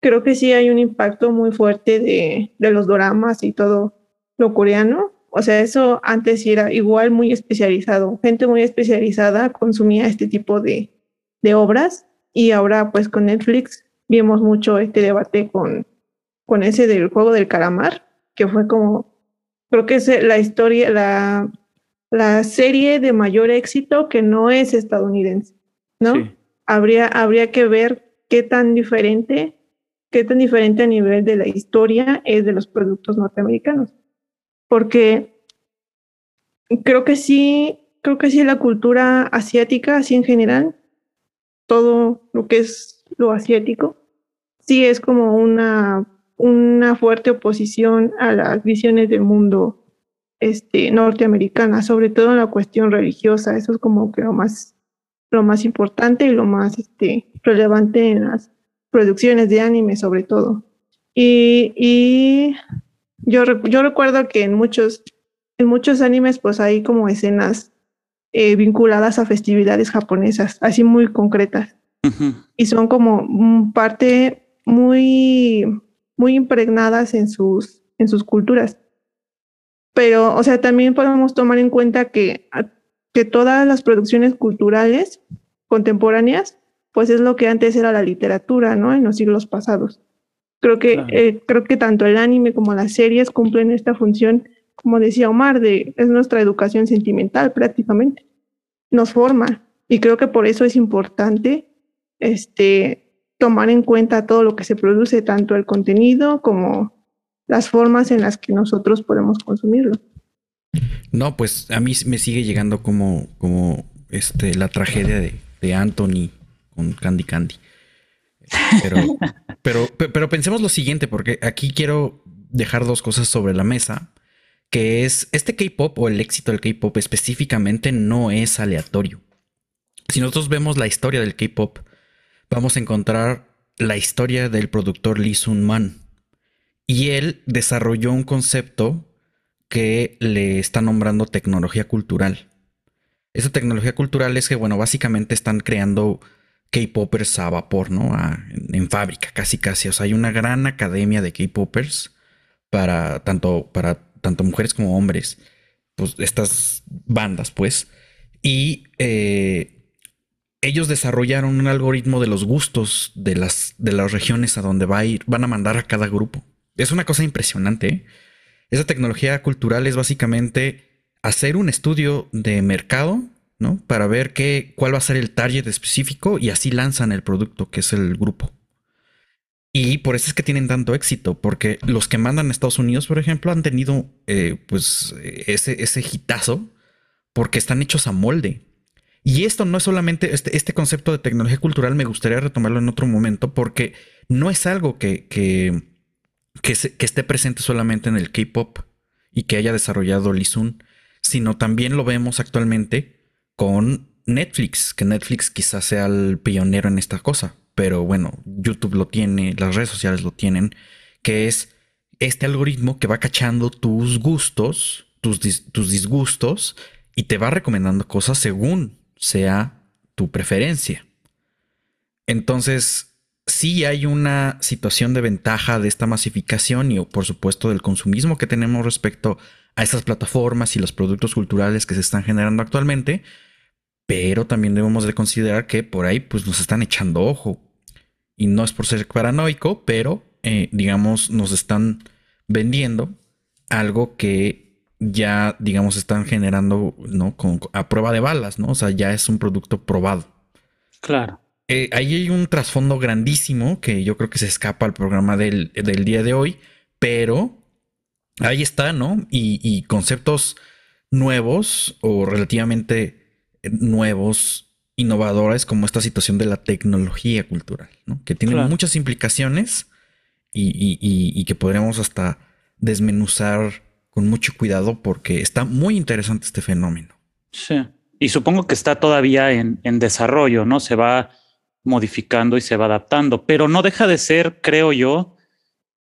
creo que sí hay un impacto muy fuerte de, de los doramas y todo lo coreano. O sea, eso antes era igual muy especializado. Gente muy especializada consumía este tipo de, de obras y ahora pues con Netflix vimos mucho este debate con, con ese del juego del calamar, que fue como, creo que es la historia, la, la serie de mayor éxito que no es estadounidense, ¿no? Habría, habría que ver qué tan diferente, qué tan diferente a nivel de la historia es de los productos norteamericanos. Porque creo que sí, creo que sí la cultura asiática, así en general, todo lo que es lo asiático, sí es como una, una fuerte oposición a las visiones del mundo este, norteamericana, sobre todo en la cuestión religiosa. Eso es como que lo más, lo más importante y lo más este, relevante en las producciones de anime, sobre todo. Y, y yo, yo recuerdo que en muchos, en muchos animes, pues hay como escenas eh, vinculadas a festividades japonesas, así muy concretas. Y son como parte muy, muy impregnadas en sus, en sus culturas. Pero, o sea, también podemos tomar en cuenta que, que todas las producciones culturales contemporáneas, pues es lo que antes era la literatura, ¿no? En los siglos pasados. Creo que, eh, creo que tanto el anime como las series cumplen esta función como decía Omar, de, es nuestra educación sentimental prácticamente. Nos forma. Y creo que por eso es importante este, tomar en cuenta todo lo que se produce, tanto el contenido como las formas en las que nosotros podemos consumirlo. No, pues a mí me sigue llegando como, como este, la tragedia de, de Anthony con Candy Candy. Pero, <laughs> pero, pero pensemos lo siguiente, porque aquí quiero dejar dos cosas sobre la mesa que es este K-pop o el éxito del K-pop específicamente no es aleatorio. Si nosotros vemos la historia del K-pop, vamos a encontrar la historia del productor Lee Sun Man. Y él desarrolló un concepto que le está nombrando tecnología cultural. Esa tecnología cultural es que, bueno, básicamente están creando K-popers a vapor, ¿no? en, fábrica, casi casi. O sea, hay una gran academia de K-popers para tanto para tanto mujeres como hombres, pues estas bandas, pues. Y eh, ellos desarrollaron un algoritmo de los gustos de las, de las regiones a donde va a ir, van a mandar a cada grupo. Es una cosa impresionante. ¿eh? Esa tecnología cultural es básicamente hacer un estudio de mercado, ¿no? Para ver qué, cuál va a ser el target específico y así lanzan el producto, que es el grupo. Y por eso es que tienen tanto éxito, porque los que mandan a Estados Unidos, por ejemplo, han tenido eh, pues ese, ese hitazo porque están hechos a molde. Y esto no es solamente este, este concepto de tecnología cultural, me gustaría retomarlo en otro momento, porque no es algo que, que, que, esté presente solamente en el K-pop y que haya desarrollado Sun, sino también lo vemos actualmente con Netflix, que Netflix quizás sea el pionero en esta cosa pero bueno, YouTube lo tiene, las redes sociales lo tienen, que es este algoritmo que va cachando tus gustos, tus, tus disgustos, y te va recomendando cosas según sea tu preferencia. Entonces, sí hay una situación de ventaja de esta masificación y por supuesto del consumismo que tenemos respecto a estas plataformas y los productos culturales que se están generando actualmente, pero también debemos de considerar que por ahí pues nos están echando ojo y no es por ser paranoico, pero eh, digamos nos están vendiendo algo que ya digamos están generando no Con, a prueba de balas, ¿no? O sea, ya es un producto probado. Claro. Eh, ahí hay un trasfondo grandísimo que yo creo que se escapa al programa del, del día de hoy, pero ahí está, ¿no? Y, y conceptos nuevos o relativamente nuevos innovadora es como esta situación de la tecnología cultural, ¿no? que tiene muchas implicaciones y, que podríamos hasta desmenuzar con mucho cuidado porque está muy interesante este fenómeno. Sí, y supongo que está todavía en, en desarrollo, ¿no? Se va modificando y se va adaptando, pero no deja de ser, creo yo,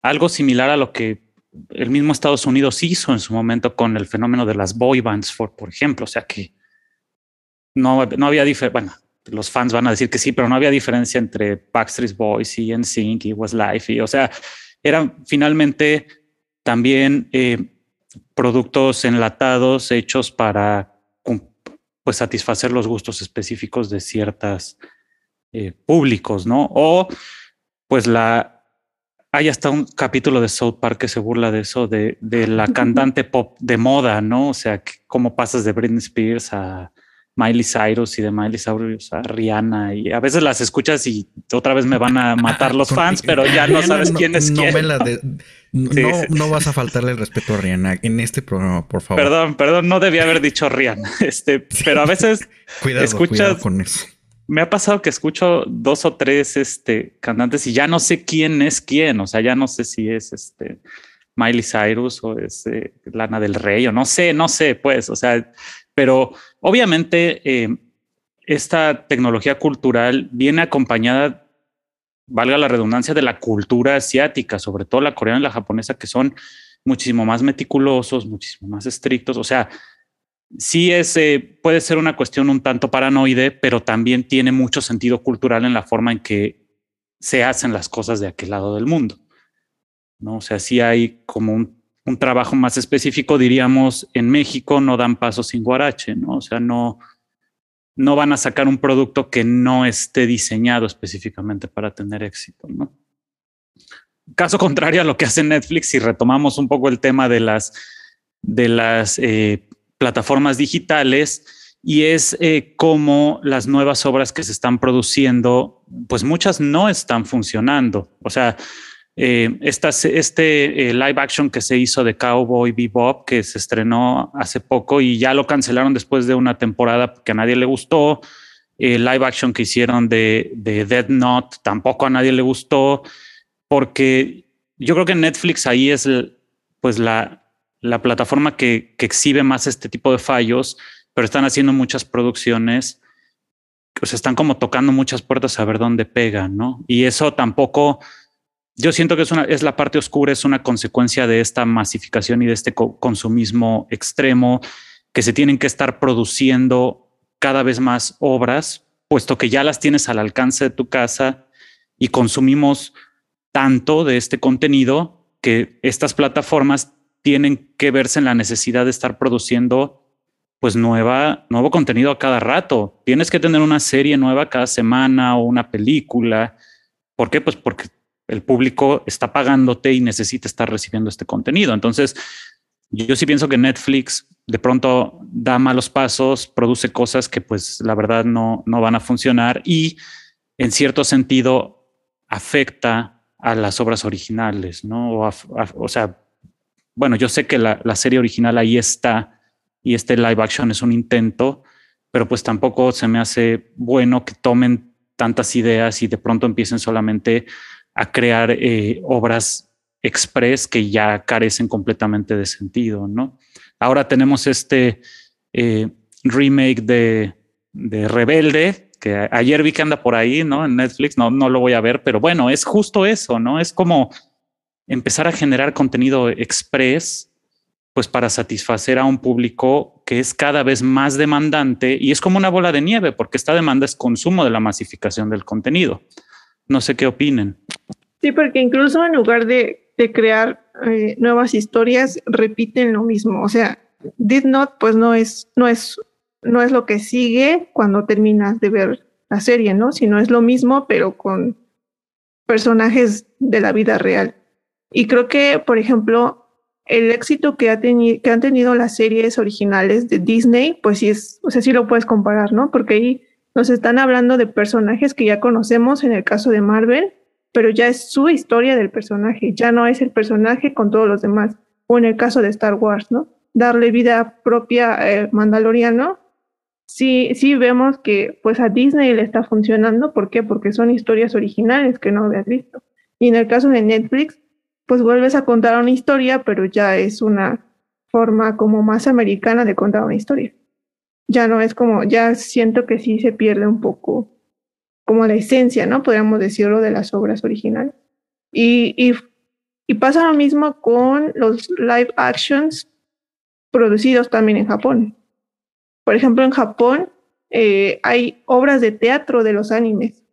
algo similar a lo que el mismo Estados Unidos hizo en su momento con el fenómeno de las boy bands, por, ejemplo. O sea que no, no había diferencia. Bueno, los fans van a decir que sí, pero no había diferencia entre Backstreet Boys y NSYNC y Westlife. Y, o sea, eran finalmente también eh, productos enlatados hechos para pues, satisfacer los gustos específicos de ciertas eh, públicos, ¿no? O pues la hay hasta un capítulo de South Park que se burla de eso, de, de la <laughs> cantante pop de moda, ¿no? O sea, cómo pasas de Britney Spears a Miley Cyrus y de Miley Cyrus a Rihanna y a veces las escuchas y otra vez me van a matar <laughs> los fans, pero ya no sabes quién es quién. <laughs> no, no, vas a faltarle el respeto a Rihanna en este programa, por favor. Perdón, perdón, no debía haber dicho Rihanna. Este, pero a veces cuidado, escuchas cuidado con eso me ha pasado que escucho dos o tres este, cantantes y ya no sé quién es quién. O sea, ya no sé si es este Miley Cyrus o es eh, Lana del Rey o no sé, no sé, pues. O sea, pero obviamente eh, esta tecnología cultural viene acompañada, valga la redundancia, de la cultura asiática, sobre todo la coreana y la japonesa, que son muchísimo más meticulosos, muchísimo más estrictos. O sea, sí es, eh, puede ser una cuestión un tanto paranoide, pero también tiene mucho sentido cultural en la forma en que se hacen las cosas de aquel lado del mundo. ¿no? O sea, sí hay como un, trabajo más específico, diríamos, en México no dan paso sin guarache, ¿no? O sea, no, no van a sacar un producto que no esté diseñado específicamente para tener éxito, ¿no? Caso contrario a lo que hace Netflix, si retomamos un poco el tema de las, de las eh, plataformas digitales y es eh, como las nuevas obras que se están produciendo, pues muchas no están funcionando. O sea, eh, este eh, live action que se hizo de Cowboy Bebop, que se estrenó hace poco y ya lo cancelaron después de una temporada que a nadie le gustó. El live action que hicieron de, de Dead Note tampoco a nadie le gustó, porque yo creo que Netflix ahí es pues la, la plataforma que, exhibe más este tipo de fallos, pero están haciendo muchas producciones, o sea, están como tocando muchas puertas a ver dónde pegan, ¿no? Y eso tampoco, yo siento que es, una, es la parte oscura, es una consecuencia de esta masificación y de este consumismo extremo, que se tienen que estar produciendo cada vez más obras, puesto que ya las tienes al alcance de tu casa y consumimos tanto de este contenido que estas plataformas tienen que verse en la necesidad de estar produciendo pues nueva, nuevo contenido a cada rato. Tienes que tener una serie nueva cada semana o una película. ¿Por qué? Pues porque el público está pagándote y necesita estar recibiendo este contenido. Entonces, yo sí pienso que Netflix de pronto da malos pasos, produce cosas que pues la verdad no, no van a funcionar y en cierto sentido afecta a las obras originales, ¿no? O, o sea, bueno, yo sé que la, serie original ahí está y este live action es un intento, pero pues tampoco se me hace bueno que tomen tantas ideas y de pronto empiecen solamente a crear eh, obras express que ya carecen completamente de sentido, ¿no? Ahora tenemos este eh, remake de, de, Rebelde, que ayer vi que anda por ahí, ¿no? En Netflix, no, no lo voy a ver, pero bueno, es justo eso, ¿no? Es como empezar a generar contenido express, pues para satisfacer a un público que es cada vez más demandante y es como una bola de nieve, porque esta demanda es consumo de la masificación del contenido. No sé qué opinen. Sí, porque incluso en lugar de, crear eh, nuevas historias, repiten lo mismo. O sea, Did Not, pues no es, no es, no es lo que sigue cuando terminas de ver la serie, ¿no? Sino es lo mismo, pero con personajes de la vida real. Y creo que, por ejemplo, el éxito que, ha que han tenido las series originales de Disney, pues sí es, o sea, sí lo puedes comparar, ¿no? Porque ahí nos están hablando de personajes que ya conocemos en el caso de Marvel, pero ya es su historia del personaje, ya no es el personaje con todos los demás. O en el caso de Star Wars, ¿no? Darle vida propia al Mandaloriano. Sí, sí vemos que pues a Disney le está funcionando. ¿Por qué? Porque son historias originales que no habías visto. Y en el caso de Netflix, pues vuelves a contar una historia, pero ya es una forma como más americana de contar una historia. Ya no es como, ya siento que sí se pierde un poco como la esencia, ¿no? Podríamos decirlo de las obras originales. Y, y, pasa lo mismo con los live actions producidos también en Japón. Por ejemplo, en Japón eh, hay obras de teatro de los animes.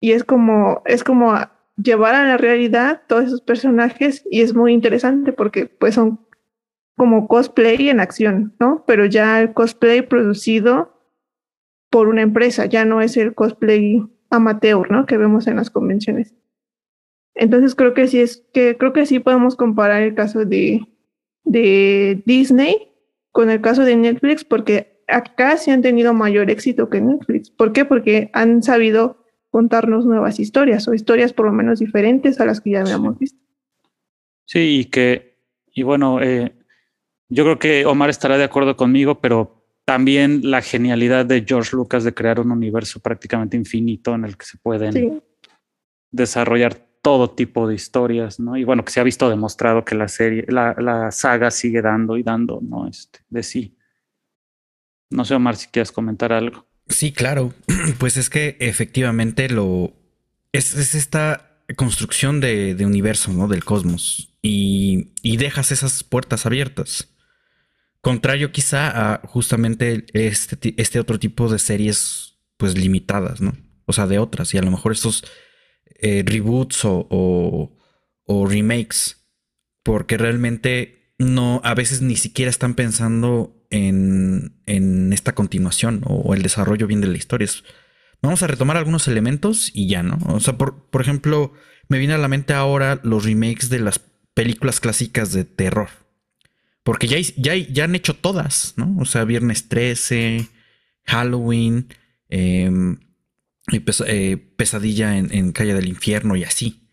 Y es como, es como llevar a la realidad todos esos personajes y es muy interesante porque pues son como cosplay en acción, ¿no? Pero ya el cosplay producido por una empresa, ya no es el cosplay amateur, ¿no? Que vemos en las convenciones. Entonces creo que sí es que creo que sí podemos comparar el caso de, de Disney con el caso de Netflix porque acá sí han tenido mayor éxito que Netflix. ¿Por qué? Porque han sabido contarnos nuevas historias o historias por lo menos diferentes a las que ya habíamos visto. Sí, y que, y bueno, eh, yo creo que Omar estará de acuerdo conmigo, pero también la genialidad de George Lucas de crear un universo prácticamente infinito en el que se pueden desarrollar todo tipo de historias, ¿no? Y bueno, que se ha visto demostrado que la serie, la, la saga sigue dando y dando, ¿no? Este, de sí. No sé, Omar, si quieres comentar algo. Sí, claro. <clears throat> Pues es que efectivamente lo es, es esta construcción de, de, universo, ¿no? Del cosmos. Y, y, dejas esas puertas abiertas. Contrario quizá a justamente este, este otro tipo de series, pues limitadas, ¿no? O sea, de otras. Y a lo mejor estos eh, reboots o, o remakes. Porque realmente no, a veces ni siquiera están pensando en, esta continuación o, el desarrollo bien de la historia. vamos a retomar algunos elementos y ya, ¿no? O sea, por, por ejemplo, me viene a la mente ahora los remakes de las películas clásicas de terror. Porque ya, ya, ya han hecho todas, ¿no? O sea, Viernes 13, Halloween, em, eh, Pesadilla en, en Calle del Infierno y así.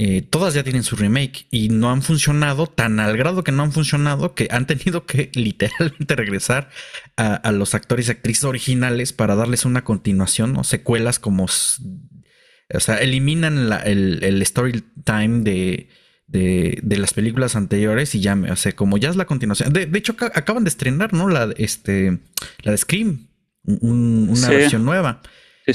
Eh, todas ya tienen su remake y no han funcionado tan al grado que no han funcionado que han tenido que <laughs> literalmente regresar a, los actores y actrices originales para darles una continuación o secuelas como... O sea, eliminan el, el, story time de, de, las películas anteriores y ya, o sea, como ya es la continuación. De, hecho, acaban de estrenar, ¿no? La, este, la de Scream, una versión nueva.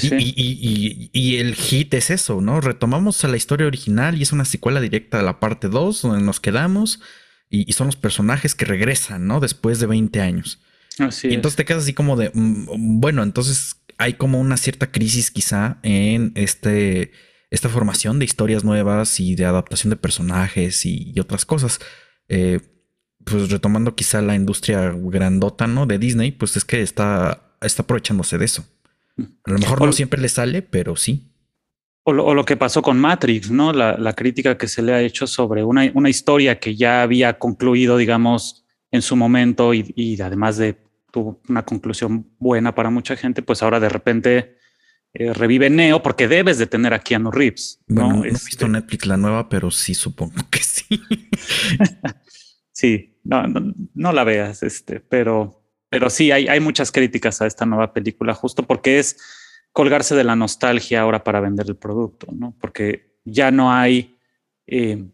Y, el hit es eso, ¿no? Retomamos a la historia original y es una secuela directa a la parte 2, donde nos quedamos y, son los personajes que regresan, ¿no? Después de 20 años. Así y entonces te quedas así como de, mm, bueno, entonces hay como una cierta crisis quizá en este, esta formación de historias nuevas y de adaptación de personajes y, otras cosas. Eh, pues retomando quizá la industria grandota, ¿no? De Disney, pues es que está, está aprovechándose de eso. A lo mejor no siempre le sale, pero sí. O lo, que pasó con Matrix, ¿no? La, crítica que se le ha hecho sobre una, una, historia que ya había concluido, digamos, en su momento y, además de tuvo una conclusión buena para mucha gente, pues ahora de repente eh, revive Neo porque debes de tener a Keanu Reeves. ¿no? no he visto este Netflix la nueva, pero sí supongo que sí. <laughs> sí, no, no, no, la veas, este, pero pero sí, hay, hay muchas críticas a esta nueva película, justo porque es colgarse de la nostalgia ahora para vender el producto, ¿no? Porque ya no hay eh,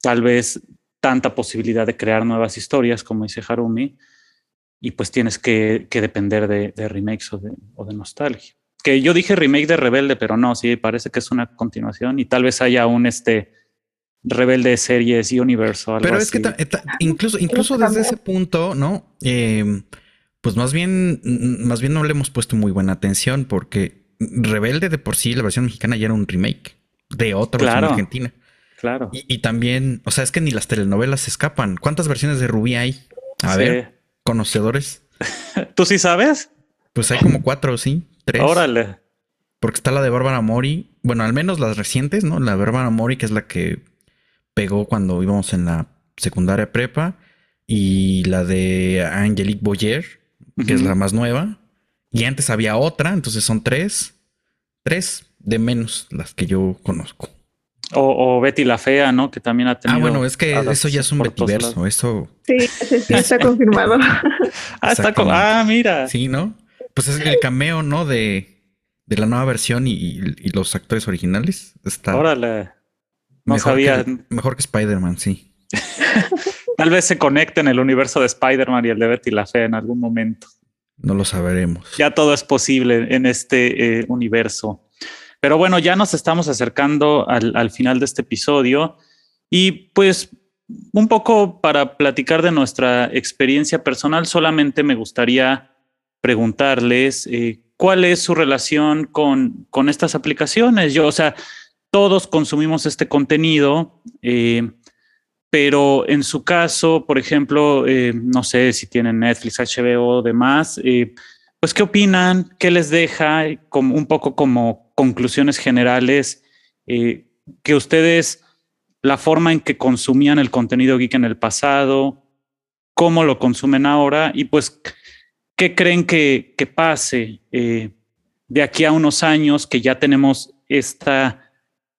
tal vez tanta posibilidad de crear nuevas historias, como dice Harumi, y pues tienes que, que depender de, de remakes o de, o de, nostalgia. Que yo dije remake de Rebelde, pero no, sí, parece que es una continuación y tal vez haya un este Rebelde Series Universe o Pero es que incluso, incluso desde ese punto, ¿no? Em, pues más bien, más bien no le hemos puesto muy buena atención porque Rebelde de por sí, la versión mexicana ya era un remake de otra versión argentina. Claro. Y, también, o sea, es que ni las telenovelas se escapan. ¿Cuántas versiones de Rubí hay? A ver, conocedores. <laughs> ¿Tú sí sabes? Pues hay como cuatro, sí, tres. Órale. Porque está la de Bárbara Mori. Bueno, al menos las recientes, ¿no? La de Bárbara Mori, que es la que pegó cuando íbamos en la secundaria prepa. Y la de Angelique Boyer, que es la más nueva. Y antes había otra, entonces son tres. Tres de menos las que yo conozco. O, Betty la Fea, ¿no? Que también ha ah, tenido. Ah, bueno, es que eso ya es un Bettyverso. Eso. Sí, sí, <laughs> está confirmado. <laughs> ah, está con... ah, mira. Sí, ¿no? Pues es el cameo, ¿no? De, de la nueva versión y, y, los actores originales. Está. Órale. No mejor sabía. Que, mejor que Spider-Man, sí. <laughs> Tal vez se conecte en el universo de Spider-Man y el de Betty la Fe en algún momento. No lo sabremos. Ya todo es posible en este eh, universo. Pero bueno, ya nos estamos acercando al, final de este episodio y pues un poco para platicar de nuestra experiencia personal, solamente me gustaría preguntarles eh, cuál es su relación con, con, estas aplicaciones. Yo, o sea, todos consumimos este contenido, eh, pero en su caso, por ejemplo, eh, no sé si tienen Netflix, HBO demás, pues qué opinan, qué les deja, como, un poco como conclusiones generales, que ustedes la forma en que consumían el contenido geek en el pasado, cómo lo consumen ahora y pues qué creen que, pase eh, de aquí a unos años que ya tenemos esta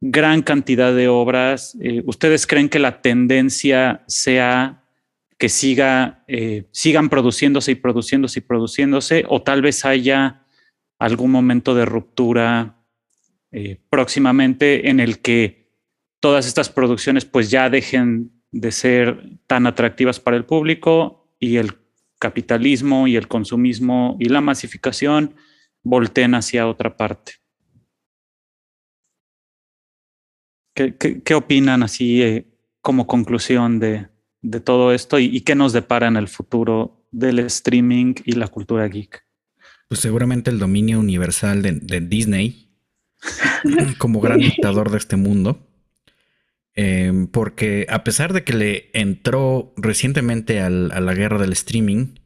gran cantidad de obras. Eh, ¿Ustedes creen que la tendencia sea que siga, eh, sigan produciéndose y produciéndose y produciéndose o tal vez haya algún momento de ruptura próximamente en el que todas estas producciones pues ya dejen de ser tan atractivas para el público y el capitalismo y el consumismo y la masificación volteen hacia otra parte. ¿Qué, opinan así eh, como conclusión de, todo esto y, qué nos depara en el futuro del streaming y la cultura geek? Pues seguramente el dominio universal de Disney <laughs> como gran dictador de este mundo Em, porque a pesar de que le entró recientemente a la guerra del streaming,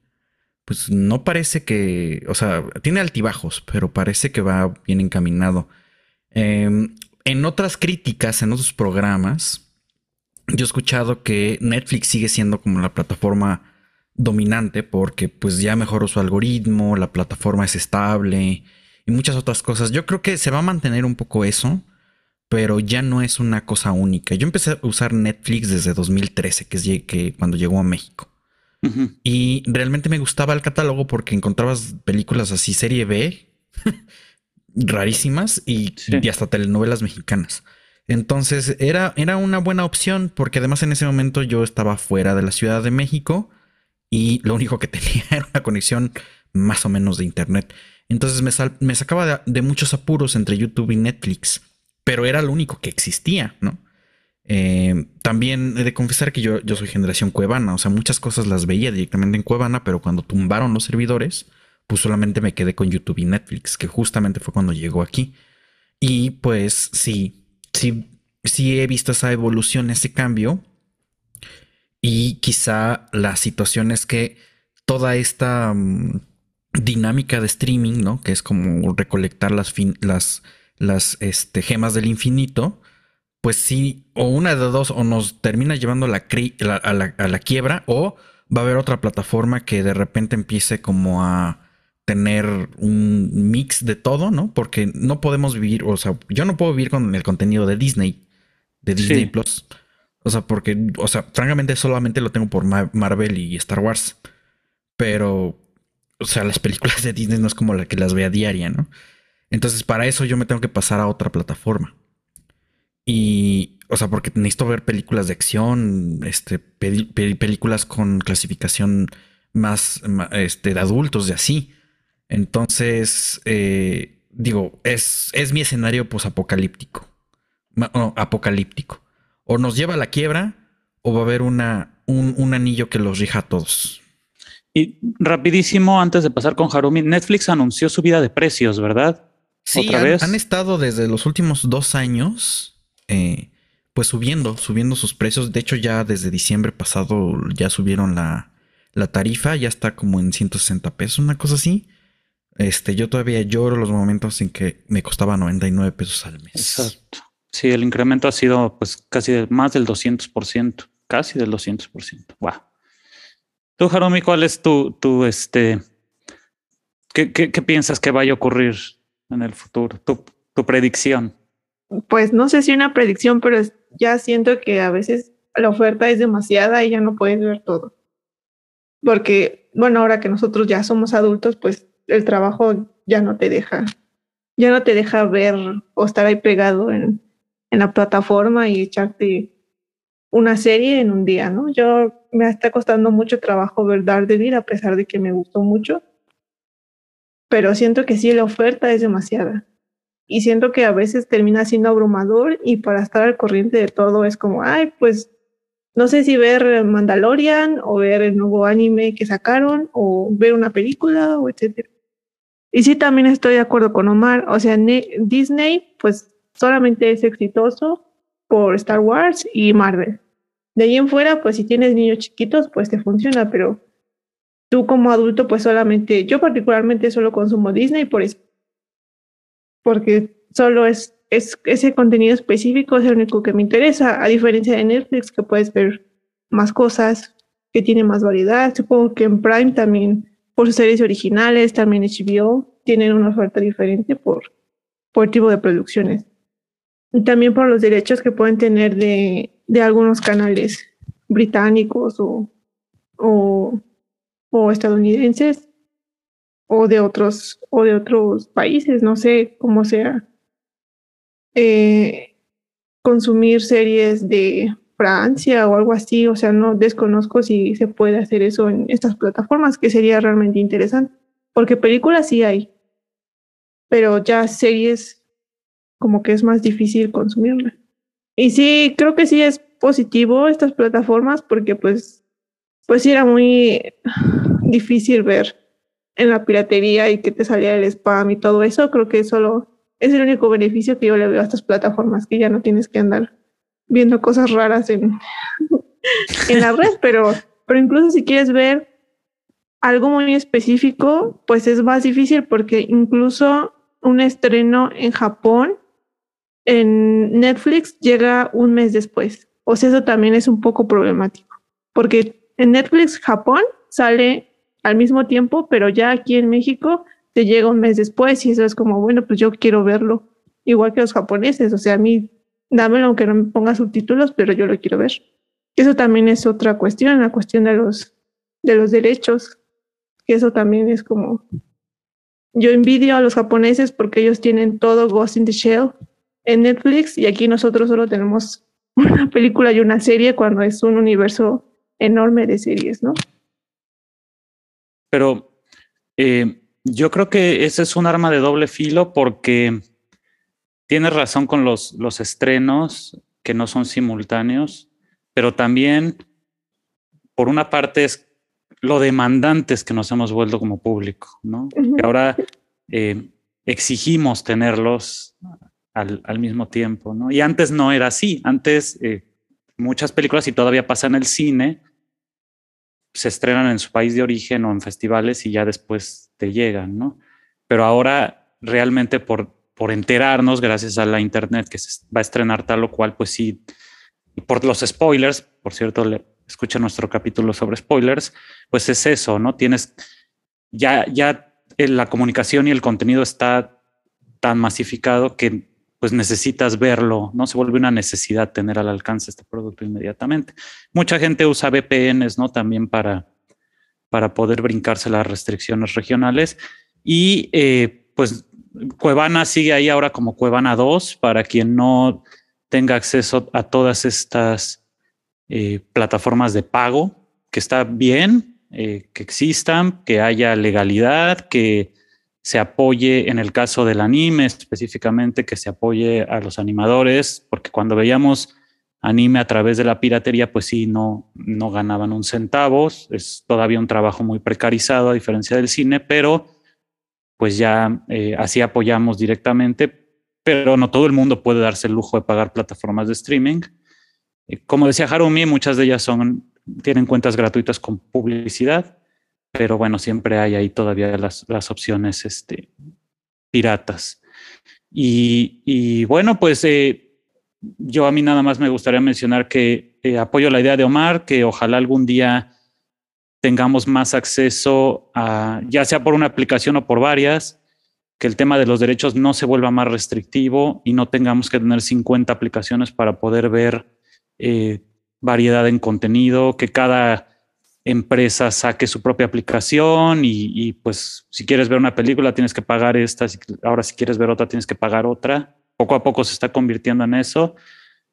pues no parece que, o sea, tiene altibajos, pero parece que va bien encaminado. Em, en otras críticas, en otros programas, yo he escuchado que Netflix sigue siendo como la plataforma dominante porque pues ya mejoró su algoritmo, la plataforma es estable y muchas otras cosas. Yo creo que se va a mantener un poco eso pero ya no es una cosa única. Yo empecé a usar Netflix desde 2013, que es cuando llegó a México. Y realmente me gustaba el catálogo porque encontrabas películas así, serie B, <laughs> rarísimas y, hasta telenovelas mexicanas. Entonces era, era una buena opción porque además en ese momento yo estaba fuera de la Ciudad de México y lo único que <laughs> tenía era una conexión más o menos de internet. Entonces me, sacaba de, muchos apuros entre YouTube y Netflix pero era lo único que existía, ¿no? Eh, también he de confesar que yo, yo soy generación Cuevana, o sea, muchas cosas las veía directamente en Cuevana, pero cuando tumbaron los servidores, pues solamente me quedé con YouTube y Netflix, que justamente fue cuando llegó aquí. Y pues sí, sí, sí he visto esa evolución, ese cambio. Y quizá la situación es que toda esta mm, dinámica de streaming, ¿no? Que es como recolectar las, las las este, gemas del infinito, pues sí, o una de dos, o nos termina llevando la a, la, quiebra, o va a haber otra plataforma que de repente empiece como a tener un mix de todo, ¿no? Porque no podemos vivir, o sea, yo no puedo vivir con el contenido de Disney, de Disney Plus. O sea, porque, o sea, francamente solamente lo tengo por Marvel y Star Wars. Pero, o sea, las películas de Disney no es como la que las ve a diaria, ¿no? Entonces, para eso yo me tengo que pasar a otra plataforma. Y, o sea, porque necesito ver películas de acción, este, películas con clasificación más, este, de adultos, de así. Entonces, eh, digo, es, es mi escenario posapocalíptico. No, apocalíptico. O nos lleva a la quiebra o va a haber una, un, un anillo que los rija a todos. Y rapidísimo, antes de pasar con Harumi, Netflix anunció su vida de precios, ¿verdad? Sí, han, estado desde los últimos dos años, eh, pues subiendo, subiendo sus precios. De hecho, ya desde diciembre pasado ya subieron la, la tarifa, ya está como en 160 pesos, una cosa así. Este, yo todavía lloro los momentos en que me costaba 99 pesos al mes. Exacto. Sí, el incremento ha sido pues casi más del 200%, casi del 200%. Wow. Tú, Jaromi, ¿cuál es tu, tu este, qué, qué, qué piensas que vaya a ocurrir en el futuro? Tu, predicción. Pues no sé si una predicción, pero ya siento que a veces la oferta es demasiada y ya no puedes ver todo. Porque, bueno, ahora que nosotros ya somos adultos, pues el trabajo ya no te deja, ya no te deja ver o estar ahí pegado en, en la plataforma y echarte una serie en un día, ¿no? Yo me está costando mucho trabajo ver Daredevil a pesar de que me gustó mucho. Pero siento que sí, la oferta es demasiada. Y siento que a veces termina siendo abrumador y para estar al corriente de todo es como, ay, pues no sé si ver Mandalorian o ver el nuevo anime que sacaron o ver una película o etcétera. Y sí, también estoy de acuerdo con Omar. O sea, Disney, pues solamente es exitoso por Star Wars y Marvel. De ahí en fuera, pues si tienes niños chiquitos, pues te funciona, pero tú como adulto, pues solamente, yo particularmente solo consumo Disney por eso. Porque solo es, es ese contenido específico es el único que me interesa, a diferencia de Netflix, que puedes ver más cosas, que tiene más variedad. Supongo que en Prime también por sus series originales, también HBO tienen una oferta diferente por, por tipo de producciones. Y también por los derechos que pueden tener de, de algunos canales británicos o, o, estadounidenses o de otros o de otros países, no sé cómo sea. Eh, consumir series de Francia o algo así, o sea, no desconozco si se puede hacer eso en estas plataformas, que sería realmente interesante, porque películas sí hay, pero ya series como que es más difícil consumirla. Y sí, creo que sí es positivo estas plataformas porque pues pues era muy difícil ver en la piratería y que te salía el spam y todo eso, creo que solo es el único beneficio que yo le veo a estas plataformas, que ya no tienes que andar viendo cosas raras en, <laughs> en la red, pero, pero incluso si quieres ver algo muy específico, pues es más difícil porque incluso un estreno en Japón, en Netflix, llega un mes después. O sea, eso también es un poco problemático, porque en Netflix Japón sale al mismo tiempo, pero ya aquí en México te llega un mes después y eso es como, bueno, pues yo quiero verlo, igual que los japoneses, o sea, a mí dámelo aunque no me ponga subtítulos, pero yo lo quiero ver. Eso también es otra cuestión, la cuestión de los, de los derechos, que eso también es como... Yo envidio a los japoneses porque ellos tienen todo Ghost in the Shell en Netflix y aquí nosotros solo tenemos <laughs> una película y una serie cuando es un universo enorme de series, ¿no? Pero eh, yo creo que ese es un arma de doble filo porque tienes razón con los, los estrenos que no son simultáneos, pero también, por una parte, es lo demandantes que nos hemos vuelto como público, ¿no? Que ahora eh, exigimos tenerlos al, al, mismo tiempo, ¿no? Y antes no era así. Antes eh, muchas películas, y todavía pasa en el cine, se estrenan en su país de origen o en festivales y ya después te llegan, ¿no? Pero ahora realmente por por enterarnos gracias a la internet que se va a estrenar tal o cual, pues sí, y por los spoilers, por cierto, le, escucha nuestro capítulo sobre spoilers, pues es eso, ¿no? Tienes ya, ya la comunicación y el contenido está tan masificado que pues necesitas verlo, ¿no? Se vuelve una necesidad tener al alcance este producto inmediatamente. Mucha gente usa VPNs, ¿no? También para, para poder brincarse las restricciones regionales y eh, pues Cuevana sigue ahí ahora como Cuevana 2 para quien no tenga acceso a todas estas eh, plataformas de pago, que está bien, eh, que existan, que haya legalidad, que se apoye en el caso del anime específicamente, que se apoye a los animadores, porque cuando veíamos anime a través de la piratería, pues sí, no, no ganaban un centavo, es todavía un trabajo muy precarizado a diferencia del cine, pero pues ya eh, así apoyamos directamente, pero no todo el mundo puede darse el lujo de pagar plataformas de streaming. Eh, como decía Harumi, muchas de ellas son, tienen cuentas gratuitas con publicidad, pero bueno, siempre hay ahí todavía las, las opciones este, piratas. Y, bueno, pues eh, yo a mí nada más me gustaría mencionar que apoyo la idea de Omar, que ojalá algún día tengamos más acceso a, ya sea por una aplicación o por varias, que el tema de los derechos no se vuelva más restrictivo y no tengamos que tener 50 aplicaciones para poder ver eh, variedad en contenido, que cada empresa saque su propia aplicación y, y, pues si quieres ver una película tienes que pagar esta, ahora si quieres ver otra tienes que pagar otra. Poco a poco se está convirtiendo en eso.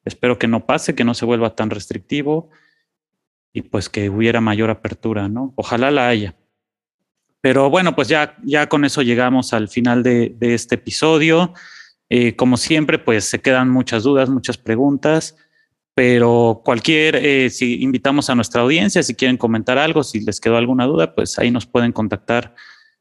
Espero que no pase, que no se vuelva tan restrictivo y pues que hubiera mayor apertura, ¿no? Ojalá la haya. Pero bueno, pues ya, ya con eso llegamos al final de, este episodio. Eh, como siempre, pues se quedan muchas dudas, muchas preguntas, pero cualquier, eh, si invitamos a nuestra audiencia, si quieren comentar algo, si les quedó alguna duda, pues ahí nos pueden contactar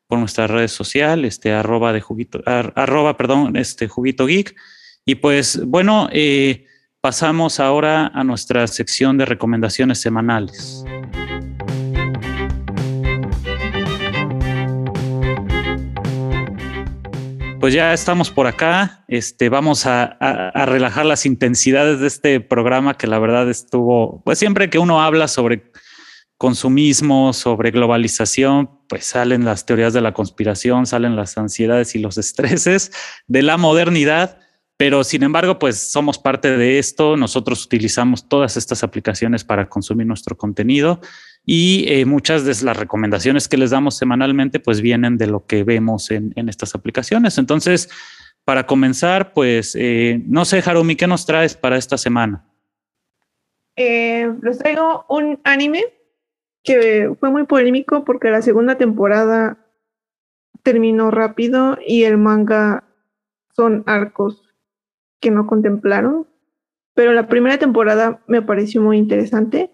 por nuestras redes sociales, este arroba de juguito, arroba, perdón, este juguito geek. Y pues bueno, eh, pasamos ahora a nuestra sección de recomendaciones semanales. Pues ya estamos por acá. Este, vamos a, a, relajar las intensidades de este programa que la verdad estuvo, pues siempre que uno habla sobre consumismo, sobre globalización, pues salen las teorías de la conspiración, salen las ansiedades y los <laughs> estreses de la modernidad. Pero sin embargo, pues somos parte de esto. Nosotros utilizamos todas estas aplicaciones para consumir nuestro contenido y eh, muchas de las recomendaciones que les damos semanalmente pues vienen de lo que vemos en, estas aplicaciones. Entonces, para comenzar, pues eh, no sé, Harumi, ¿qué nos traes para esta semana? Eh, les traigo un anime que fue muy polémico porque la segunda temporada terminó rápido y el manga son arcos que no contemplaron. Pero la primera temporada me pareció muy interesante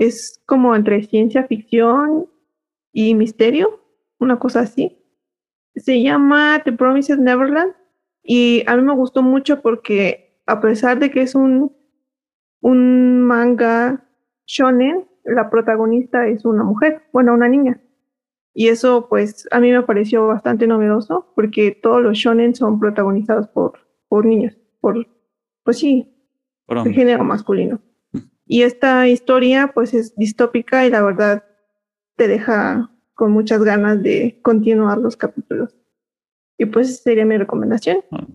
es como entre ciencia ficción y misterio, una cosa así. Se llama The Promises Neverland y a mí me gustó mucho porque a pesar de que es un, un manga shonen, la protagonista es una mujer, bueno, una niña. Y eso pues a mí me pareció bastante novedoso porque todos los shonen son protagonizados por, por niños, por, pues sí, por de género masculino. Y esta historia pues es distópica y la verdad te deja con muchas ganas de continuar los capítulos. Y pues sería mi recomendación. Ah,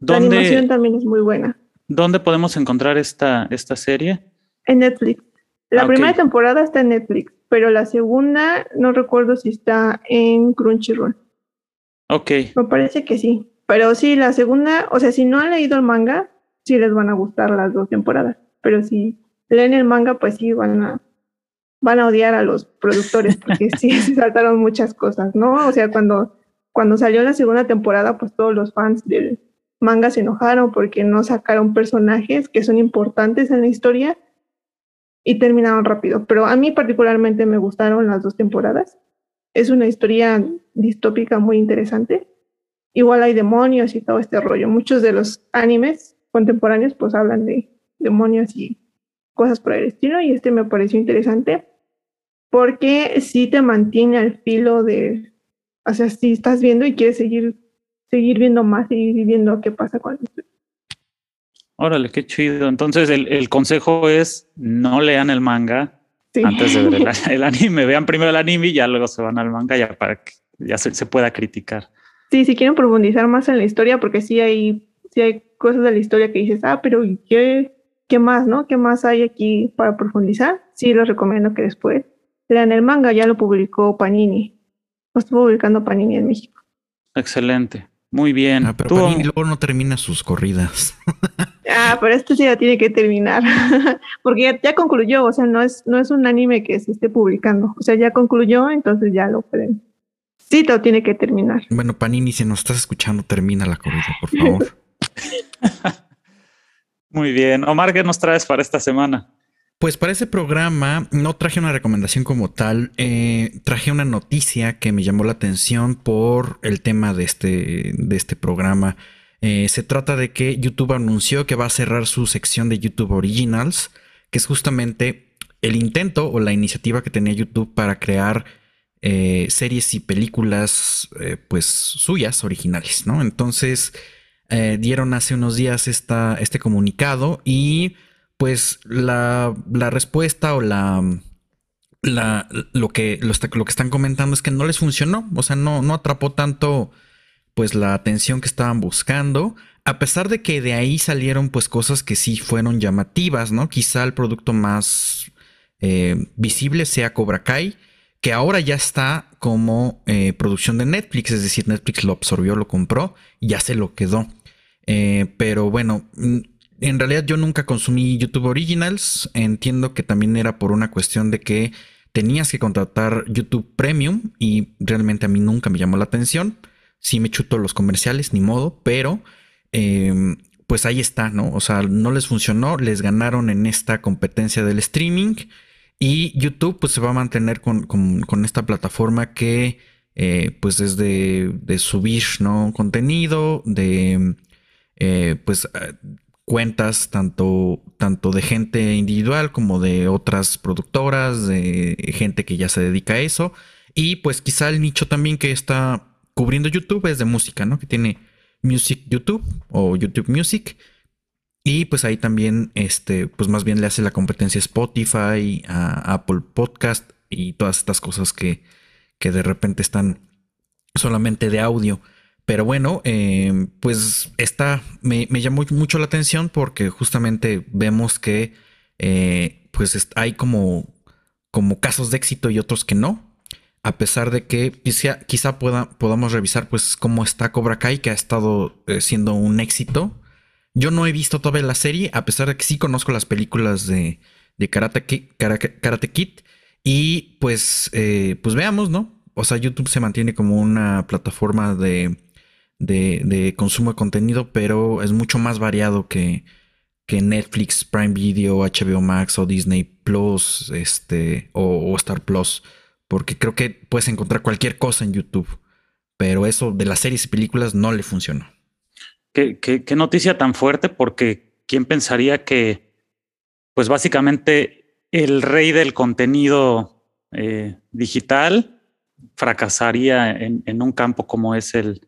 la animación también es muy buena. ¿Dónde podemos encontrar esta, esta serie? En Netflix. La ah, primera temporada está en Netflix, pero la segunda no recuerdo si está en Crunchyroll. Ok. Me parece que sí. Pero sí, la segunda, o sea, si no han leído el manga, sí les van a gustar las dos temporadas. Pero si leen el manga, pues sí van a, van a odiar a los productores, porque sí <laughs> se saltaron muchas cosas, ¿no? O sea, cuando, cuando salió la segunda temporada, pues todos los fans del manga se enojaron porque no sacaron personajes que son importantes en la historia y terminaron rápido. Pero a mí particularmente me gustaron las dos temporadas. Es una historia distópica muy interesante. Igual hay demonios y todo este rollo. Muchos de los animes contemporáneos pues hablan de demonios y cosas por el estilo y este me pareció interesante porque sí te mantiene al filo de, o sea, si estás viendo y quieres seguir, seguir viendo más, y viendo qué pasa con esto. Órale, qué chido. Entonces el, el consejo es no lean el manga antes de ver <laughs> el, anime. Vean primero el anime y ya luego se van al manga ya para que ya se, se pueda criticar. Sí, si quieren profundizar más en la historia, porque sí hay, sí hay cosas de la historia que dices, ah, pero ¿qué, ¿qué más, no? ¿Qué más hay aquí para profundizar? Sí, les recomiendo que después lean el manga, ya lo publicó Panini. Lo estuvo publicando Panini en México. Excelente. Muy bien. Ah, pero Panini luego no termina sus corridas. <laughs> ah, pero este sí ya tiene que terminar. <laughs> Porque ya, concluyó, o sea, no es, no es un anime que se esté publicando. O sea, ya concluyó, entonces ya lo pueden. Sí, todo tiene que terminar. Bueno, Panini, si nos estás escuchando, termina la corrida, por favor. <laughs> Muy bien. Omar, ¿qué nos traes para esta semana? Pues para ese programa no traje una recomendación como tal, eh, traje una noticia que me llamó la atención por el tema de este, de este programa. Eh, se trata de que YouTube anunció que va a cerrar su sección de YouTube Originals, que es justamente el intento o la iniciativa que tenía YouTube para crear eh, series y películas pues suyas originales, ¿no? Entonces eh, dieron hace unos días esta, este comunicado y pues la, respuesta o la, la lo, que, lo, que están comentando es que no les funcionó, o sea, no, no atrapó tanto pues la atención que estaban buscando, a pesar de que de ahí salieron pues cosas que sí fueron llamativas, ¿no? Quizá el producto más eh, visible sea Cobra Kai, que ahora ya está como eh, producción de Netflix, es decir, Netflix lo absorbió, lo compró y ya se lo quedó. Eh, pero bueno, en realidad yo nunca consumí YouTube Originals. Entiendo que también era por una cuestión de que tenías que contratar YouTube Premium y realmente a mí nunca me llamó la atención. Sí me chuto los comerciales, ni modo, pero em, pues ahí está, ¿no? O sea, no les funcionó, les ganaron en esta competencia del streaming y YouTube pues se va a mantener con, esta plataforma que eh, pues es de, subir, ¿no? Contenido, de eh, pues cuentas tanto, tanto de gente individual como de otras productoras, de gente que ya se dedica a eso. Y pues quizá el nicho también que está cubriendo YouTube es de música, ¿no? Que tiene Music YouTube o YouTube Music. Y pues ahí también, este, pues más bien le hace la competencia Spotify, a Apple Podcast y todas estas cosas que, que de repente están solamente de audio. Pero bueno, eh, pues esta me, llamó mucho la atención porque justamente vemos que eh, pues hay como, como casos de éxito y otros que no. A pesar de que quizá, quizá pueda, podamos revisar pues cómo está Cobra Kai, que ha estado eh, siendo un éxito. Yo no he visto todavía la serie, a pesar de que sí conozco las películas de, de Karate, Kid. Y pues, pues veamos, ¿no? O sea, YouTube se mantiene como una plataforma de de, consumo de contenido, pero es mucho más variado que, que Netflix, Prime Video, HBO Max o Disney Plus, este, o, Star Plus, porque creo que puedes encontrar cualquier cosa en YouTube, pero eso de las series y películas no le funcionó. Qué, qué, noticia tan fuerte, porque quién pensaría que, pues básicamente el rey del contenido eh, digital fracasaría en un campo como es el,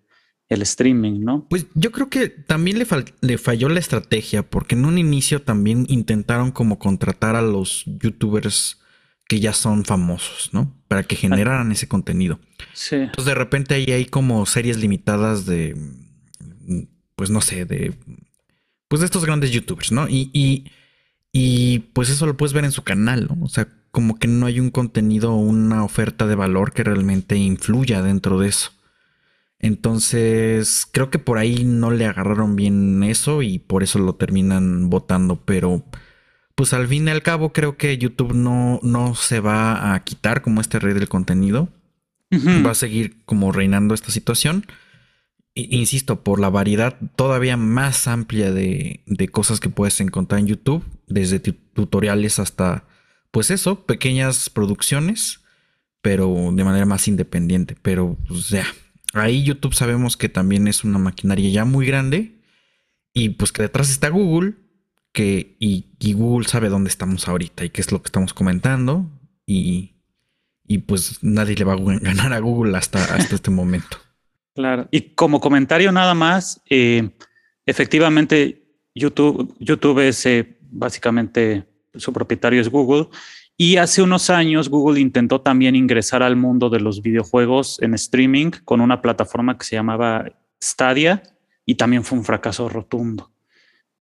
el streaming, ¿no? Pues yo creo que también le, le, falló la estrategia, porque en un inicio también intentaron como contratar a los youtubers que ya son famosos, ¿no? Para que generaran ese contenido. Sí. Entonces de repente ahí hay como series limitadas de, pues no sé, de, pues de estos grandes youtubers, ¿no? Y, y, y pues eso lo puedes ver en su canal, ¿no? O sea, como que no hay un contenido, una oferta de valor que realmente influya dentro de eso. Entonces, creo que por ahí no le agarraron bien eso y por eso lo terminan votando, pero pues al fin y al cabo creo que YouTube no, no se va a quitar como este rey del contenido. Va a seguir como reinando esta situación. Insisto, por la variedad todavía más amplia de, de cosas que puedes encontrar en YouTube, desde tutoriales hasta, pues eso, pequeñas producciones, pero de manera más independiente. Pero pues ya, Ahí YouTube sabemos que también es una maquinaria ya muy grande y pues que detrás está Google que, y, Google sabe dónde estamos ahorita y qué es lo que estamos comentando y, pues nadie le va a <laughs> ganar a Google hasta, hasta este momento. Claro, y como comentario nada más, eh, efectivamente YouTube, YouTube es eh, básicamente su propietario es Google y hace unos años Google intentó también ingresar al mundo de los videojuegos en streaming con una plataforma que se llamaba Stadia y también fue un fracaso rotundo.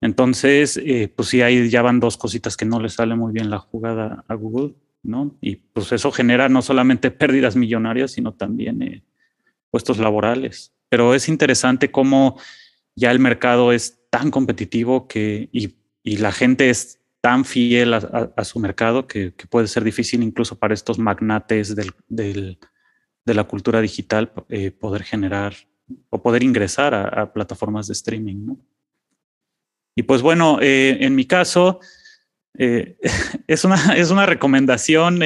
Entonces, eh, pues sí, ahí ya van dos cositas que no le sale muy bien la jugada a Google, ¿no? Y pues eso genera no solamente <laughs> pérdidas millonarias, sino también eh, puestos laborales. Pero es interesante cómo ya el mercado es tan competitivo que y, la gente es tan fiel a, su mercado que, puede ser difícil incluso para estos magnates de la cultura digital eh, poder generar o poder ingresar a, plataformas de streaming. Y pues bueno, eh, en mi caso, eh, <laughs> es, una, es una recomendación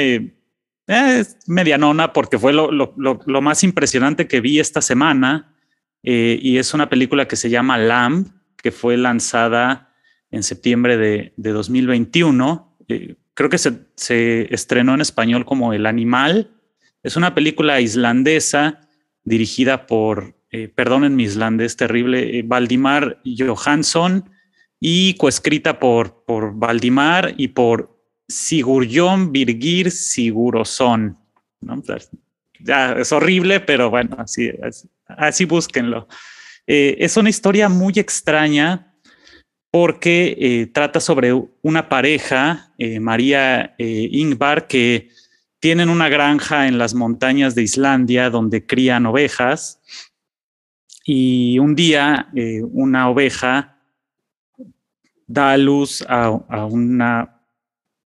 medianona porque fue lo, más impresionante que vi esta semana y es una película que se llama Lamb, que fue lanzada en septiembre de, 2021. Eh, creo que se, estrenó en español como El Animal. Es una película islandesa dirigida por, eh, perdonen mi islandés terrible, eh, Valdimar Johansson y coescrita por, por Valdimar y por Sigurjón Birgir Sigurosson. Ya, es horrible, pero bueno, así, así, búsquenlo. es una historia muy extraña porque eh, trata sobre una pareja, eh, María Ingvar, que tienen una granja en las montañas de Islandia donde crían ovejas. Y un día una oveja da a luz a, una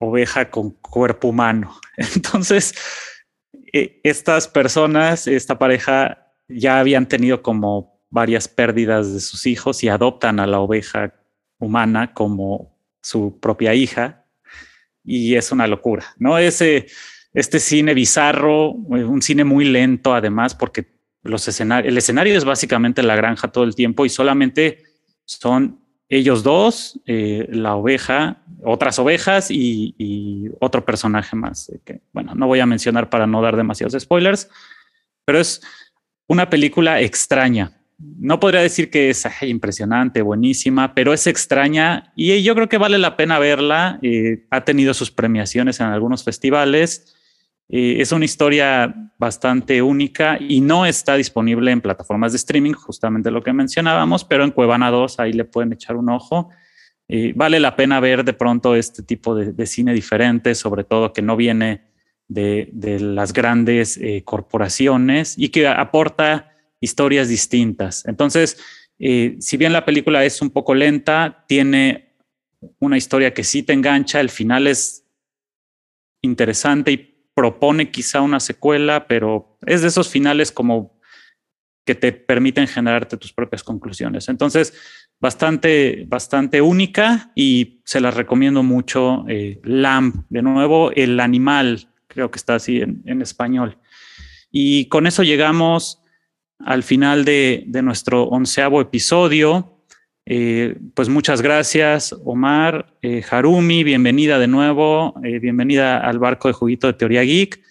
oveja con cuerpo humano. <laughs> Entonces, e, estas personas, esta pareja, ya habían tenido como varias pérdidas de sus hijos y adoptan a la oveja humana como su propia hija. Y es una locura, ¿no? Ese, este cine bizarro, un cine muy lento además, porque los escenarios, el escenario es básicamente la granja todo el tiempo y solamente son ellos dos, eh, la oveja, otras ovejas y, otro personaje más. Eh, que, bueno, no voy a mencionar para no dar demasiados spoilers, pero es una película extraña. No podría decir que es impresionante, buenísima, pero es extraña y yo creo que vale la pena verla. Eh, ha tenido sus premiaciones en algunos festivales eh, es una historia bastante única y no está disponible en plataformas de streaming, justamente lo que mencionábamos, pero en Cuevana 2 ahí le pueden echar un ojo. Eh, vale la pena ver de pronto este tipo de, cine diferente, sobre todo que no viene de, las grandes eh, corporaciones y que aporta historias distintas. Entonces, si bien la película es un poco lenta, tiene una historia que sí te engancha, el final es interesante y propone quizá una secuela, pero es de esos finales como que te permiten generarte tus propias conclusiones. Entonces, bastante, bastante única y se las recomiendo mucho. Eh, Lamb, de nuevo, el animal, creo que está así en, español. Y con eso llegamos al final de, de nuestro onceavo episodio. Eh, pues muchas gracias, Omar, eh, Harumi, bienvenida de nuevo, eh, bienvenida al barco de juguito de Teoría Geek.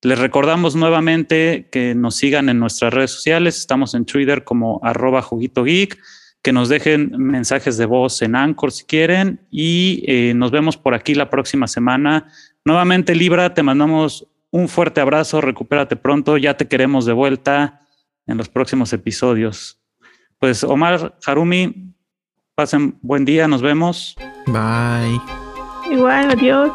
Les recordamos nuevamente que nos sigan en nuestras redes sociales, estamos en Twitter como arroba juguito geek, que nos dejen mensajes de voz en Anchor si quieren. Y nos vemos por aquí la próxima semana. Nuevamente, Libra, te mandamos un fuerte abrazo, recupérate pronto, ya te queremos de vuelta en los próximos episodios. Pues Omar, Harumi, Pasen buen día, nos vemos. Bye. Igual, adiós.